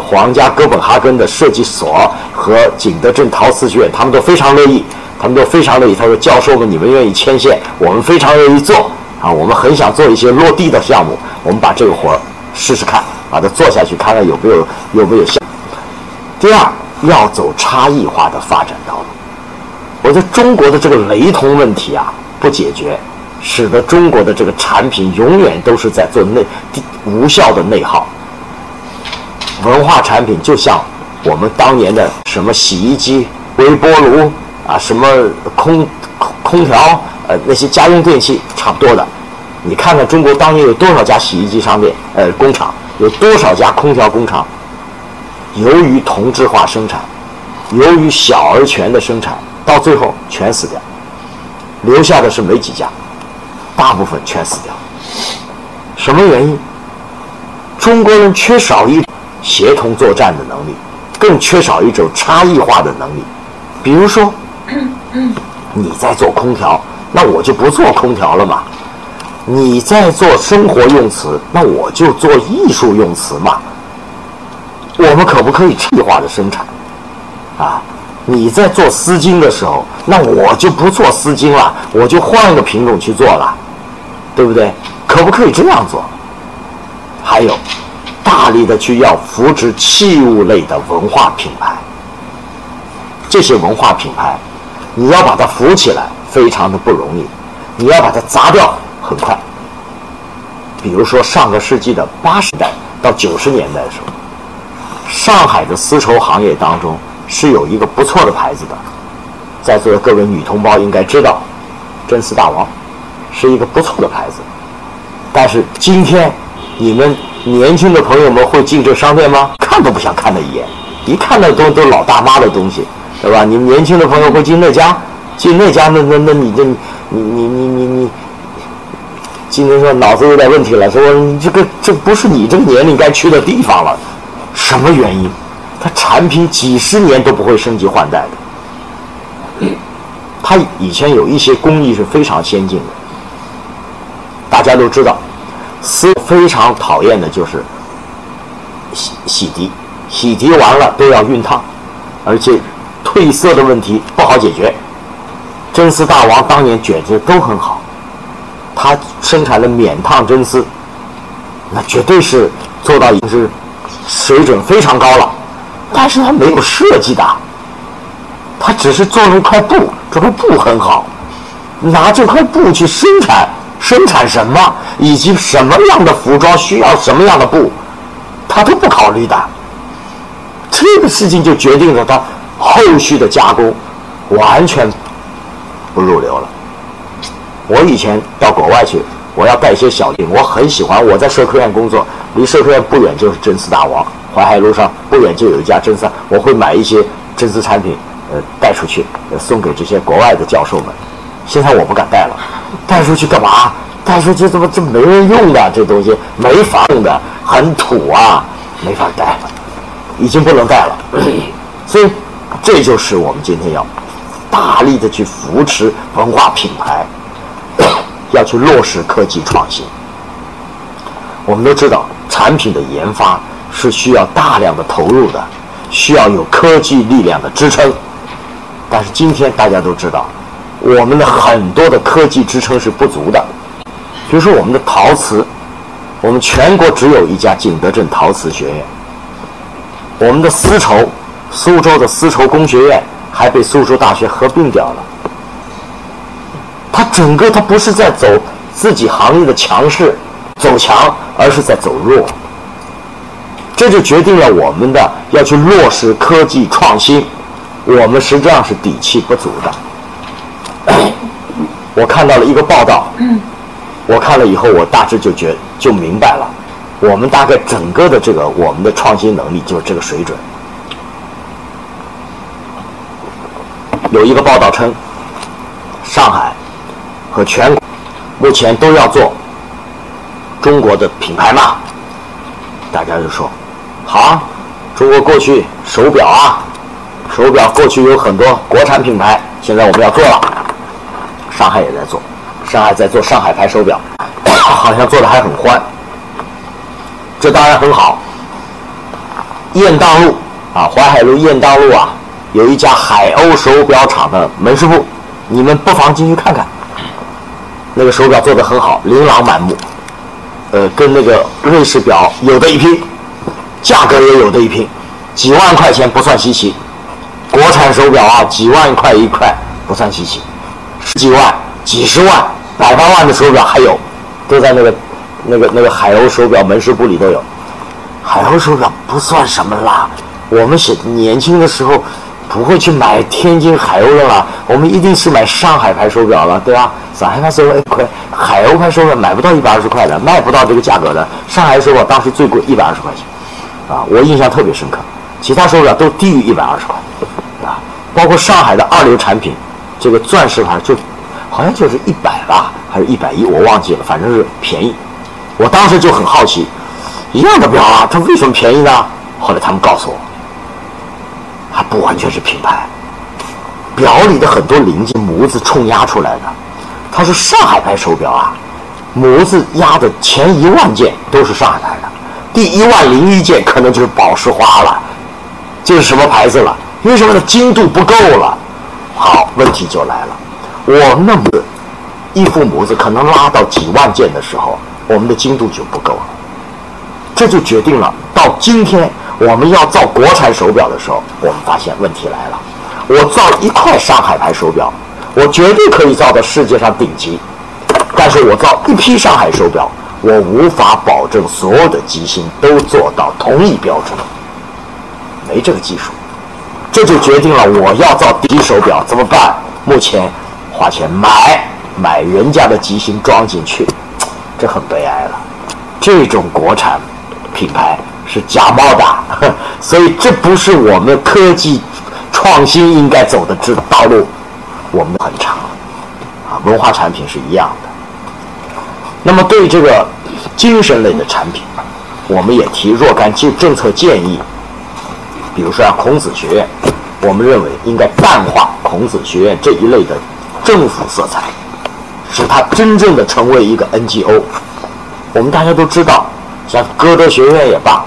皇家哥本哈根的设计所和景德镇陶瓷学院，他们都非常乐意，他们都非常乐意。他说：“教授们，你们愿意牵线，我们非常愿意做啊，我们很想做一些落地的项目，我们把这个活儿试试看，把它做下去，看看有没有有没有效。”第二，要走差异化的发展道路。我觉得中国的这个雷同问题啊不解决，使得中国的这个产品永远都是在做内无效的内耗。文化产品就像我们当年的什么洗衣机、微波炉啊，什么空空调，呃，那些家用电器差不多的。你看看中国当年有多少家洗衣机商店，呃，工厂有多少家空调工厂？由于同质化生产，由于小而全的生产，到最后全死掉，留下的是没几家，大部分全死掉。什么原因？中国人缺少一协同作战的能力，更缺少一种差异化的能力。比如说，你在做空调，那我就不做空调了嘛；你在做生活用词，那我就做艺术用词嘛。我们可不可以差异化的生产？啊，你在做丝巾的时候，那我就不做丝巾了，我就换个品种去做了，对不对？可不可以这样做？还有，大力的去要扶持器物类的文化品牌，这些文化品牌，你要把它扶起来，非常的不容易；你要把它砸掉，很快。比如说上个世纪的八十年代到九十年代的时候。上海的丝绸行业当中是有一个不错的牌子的，在座的各位女同胞应该知道，真丝大王是一个不错的牌子。但是今天你们年轻的朋友们会进这商店吗？看都不想看他一眼，一看那都都老大妈的东西，对吧？你们年轻的朋友会进那家？进那家那那那你这你你你你你，今天说脑子有点问题了，说你这个这不是你这个年龄该去的地方了。什么原因？它产品几十年都不会升级换代的。它以前有一些工艺是非常先进的。大家都知道，丝非常讨厌的就是洗洗涤，洗涤完了都要熨烫，而且褪色的问题不好解决。真丝大王当年卷子都很好，他生产的免烫真丝，那绝对是做到已经是。水准非常高了，但是他没有设计的，他只是做了一块布，这块布很好，拿这块布去生产，生产什么，以及什么样的服装需要什么样的布，他都不考虑的。这个事情就决定了他后续的加工完全不入流了。我以前到国外去。我要带一些小弟，我很喜欢。我在社科院工作，离社科院不远就是真丝大王，淮海路上不远就有一家真丝。我会买一些真丝产品，呃，带出去，送给这些国外的教授们。现在我不敢带了，带出去干嘛？带出去怎么这没人用的这东西没法用的，很土啊，没法带了，已经不能带了。所以这就是我们今天要大力的去扶持文化品牌，要去落实科技创新。我们都知道，产品的研发是需要大量的投入的，需要有科技力量的支撑。但是今天大家都知道，我们的很多的科技支撑是不足的。比如说我们的陶瓷，我们全国只有一家景德镇陶瓷学院。我们的丝绸，苏州的丝绸工学院还被苏州大学合并掉了。它整个它不是在走自己行业的强势。走强，而是在走弱，这就决定了我们的要去落实科技创新，我们实际上是底气不足的。我看到了一个报道，我看了以后，我大致就觉就明白了，我们大概整个的这个我们的创新能力就是这个水准。有一个报道称，上海和全国目前都要做。中国的品牌嘛，大家就说好啊。中国过去手表啊，手表过去有很多国产品牌，现在我们要做了。上海也在做，上海在做上海牌手表，好像做的还很欢。这当然很好。雁荡路啊，淮海路雁荡路啊，有一家海鸥手表厂的门市部，你们不妨进去看看。那个手表做的很好，琳琅满目。呃，跟那个瑞士表有的一拼，价格也有的一拼，几万块钱不算稀奇。国产手表啊，几万块一块不算稀奇，几万、几十万、百八万的手表还有，都在那个那个那个海鸥手表门市部里都有。海鸥手表不算什么啦，我们是年轻的时候。不会去买天津海鸥的啦，我们一定是买上海牌手表了，对吧？上海牌手表块，海鸥牌手表买不到一百二十块的，卖不到这个价格的。上海手表当时最贵一百二十块钱，啊，我印象特别深刻。其他手表都低于一百二十块，啊，包括上海的二流产品，这个钻石牌就，好像就是一百吧，还是一百一，我忘记了，反正是便宜。我当时就很好奇，一样的表啊，它为什么便宜呢？后来他们告诉我。它不完全是品牌，表里的很多零件模子冲压出来的，它是上海牌手表啊，模子压的前一万件都是上海牌的，第一万零一件可能就是宝石花了，这是什么牌子了？为什么呢？精度不够了。好，问题就来了，我们的模子一副模子可能拉到几万件的时候，我们的精度就不够了，这就决定了到今天。我们要造国产手表的时候，我们发现问题来了。我造一块上海牌手表，我绝对可以造到世界上顶级。但是我造一批上海手表，我无法保证所有的机芯都做到同一标准，没这个技术。这就决定了我要造低手表怎么办？目前花钱买买人家的机芯装进去，这很悲哀了。这种国产品牌。是假冒的，所以这不是我们科技创新应该走的这道路，我们很长啊。文化产品是一样的。那么对这个精神类的产品，我们也提若干政政策建议，比如说像孔子学院，我们认为应该淡化孔子学院这一类的政府色彩，使它真正的成为一个 NGO。我们大家都知道，像歌德学院也罢。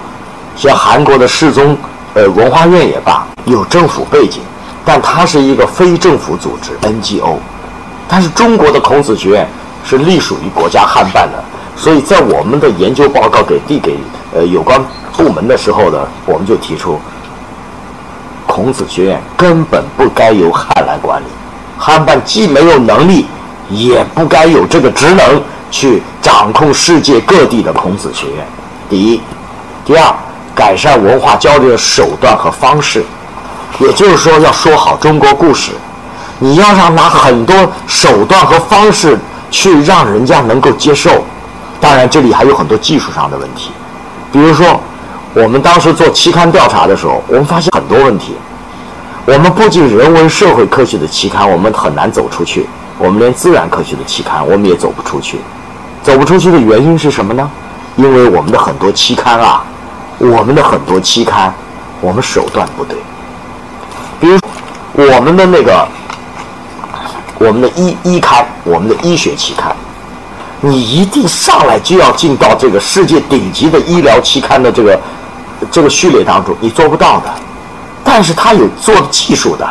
像韩国的世宗，呃，文化院也罢，有政府背景，但它是一个非政府组织 NGO。但是中国的孔子学院是隶属于国家汉办的，所以在我们的研究报告给递给呃有关部门的时候呢，我们就提出，孔子学院根本不该由汉来管理，汉办既没有能力，也不该有这个职能去掌控世界各地的孔子学院。第一，第二。改善文化交流的手段和方式，也就是说，要说好中国故事，你要让拿很多手段和方式去让人家能够接受。当然，这里还有很多技术上的问题，比如说，我们当时做期刊调查的时候，我们发现很多问题。我们不仅人文社会科学的期刊，我们很难走出去；我们连自然科学的期刊，我们也走不出去。走不出去的原因是什么呢？因为我们的很多期刊啊，我们的很多期刊，我们手段不对。比如我们的那个，我们的医医刊，我们的医学期刊，你一定上来就要进到这个世界顶级的医疗期刊的这个这个序列当中，你做不到的。但是它有做技术的，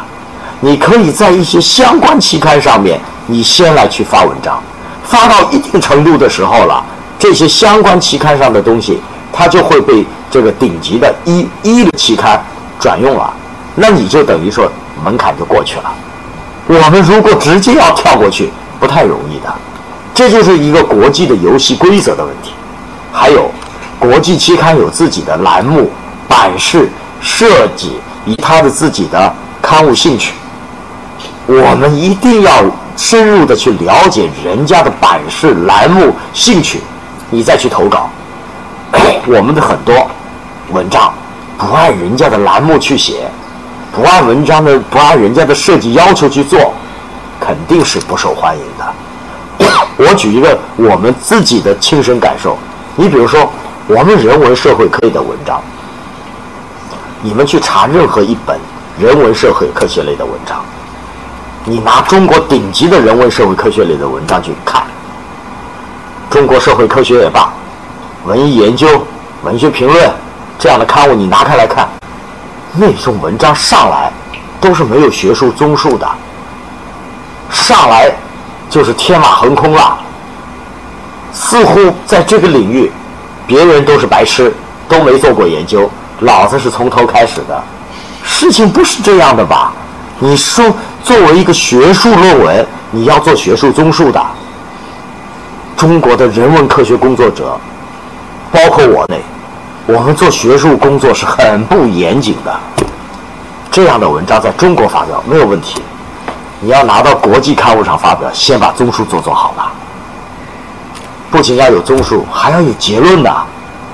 你可以在一些相关期刊上面，你先来去发文章，发到一定程度的时候了。这些相关期刊上的东西，它就会被这个顶级的医医的期刊转用了，那你就等于说门槛就过去了。我们如果直接要跳过去，不太容易的。这就是一个国际的游戏规则的问题。还有，国际期刊有自己的栏目、版式、设计，以他的自己的刊物兴趣，我们一定要深入的去了解人家的版式、栏目、兴趣。你再去投稿，我们的很多文章不按人家的栏目去写，不按文章的不按人家的设计要求去做，肯定是不受欢迎的。我举一个我们自己的亲身感受，你比如说我们人文社会科学的文章，你们去查任何一本人文社会科学类的文章，你拿中国顶级的人文社会科学类的文章去看。中国社会科学也罢，文艺研究、文学评论这样的刊物，你拿开来看，那种文章上来都是没有学术综述的，上来就是天马行空了，似乎在这个领域，别人都是白痴，都没做过研究，老子是从头开始的。事情不是这样的吧？你说作为一个学术论文，你要做学术综述的。中国的人文科学工作者，包括我内，我们做学术工作是很不严谨的。这样的文章在中国发表没有问题，你要拿到国际刊物上发表，先把综述做做好了。不仅要有综述，还要有结论的。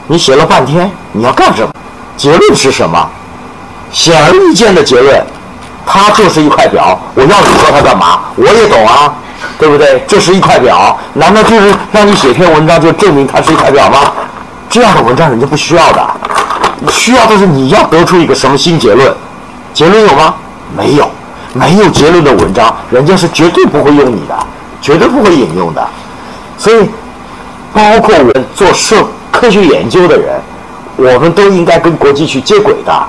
你写了半天，你要干什么？结论是什么？显而易见的结论，它就是一块表。我要你说它干嘛？我也懂啊。对不对？这是一块表，难道就是让你写篇文章就证明它是一块表吗？这样的文章人家不需要的，需要的是你要得出一个什么新结论？结论有吗？没有，没有结论的文章，人家是绝对不会用你的，绝对不会引用的。所以，包括我们做社科学研究的人，我们都应该跟国际去接轨的。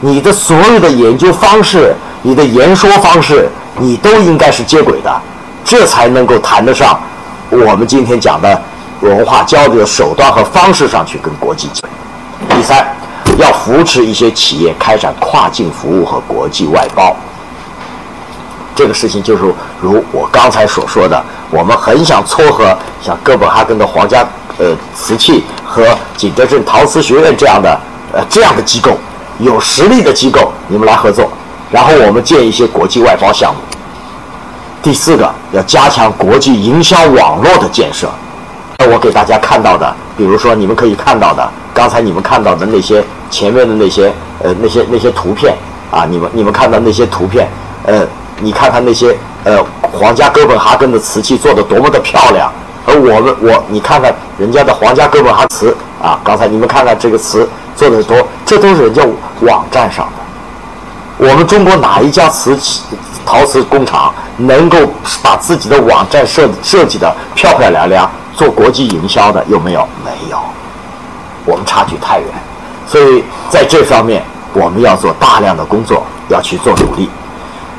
你的所有的研究方式，你的言说方式，你都应该是接轨的。这才能够谈得上我们今天讲的文化交流的手段和方式上去跟国际接轨第三，要扶持一些企业开展跨境服务和国际外包。这个事情就是如我刚才所说的，我们很想撮合像哥本哈根的皇家呃瓷器和景德镇陶瓷学院这样的呃这样的机构，有实力的机构，你们来合作，然后我们建一些国际外包项目。第四个要加强国际营销网络的建设。那我给大家看到的，比如说你们可以看到的，刚才你们看到的那些前面的那些呃那些那些图片啊，你们你们看到那些图片，呃，你看看那些呃皇家哥本哈根的瓷器做的多么的漂亮，而我们我你看看人家的皇家哥本哈茨啊，刚才你们看看这个词做的多，这都是人家网站上的。我们中国哪一家瓷器？陶瓷工厂能够把自己的网站设设计的漂漂亮亮，做国际营销的有没有？没有，我们差距太远，所以在这方面我们要做大量的工作，要去做努力。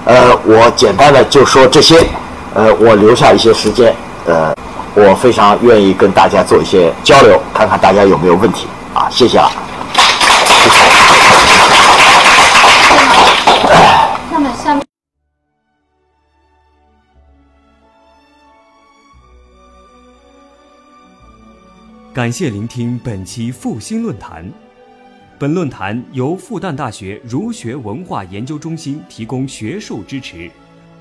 呃，我简单的就说这些，呃，我留下一些时间，呃，我非常愿意跟大家做一些交流，看看大家有没有问题啊？谢谢了。感谢聆听本期复兴论坛。本论坛由复旦大学儒学文化研究中心提供学术支持。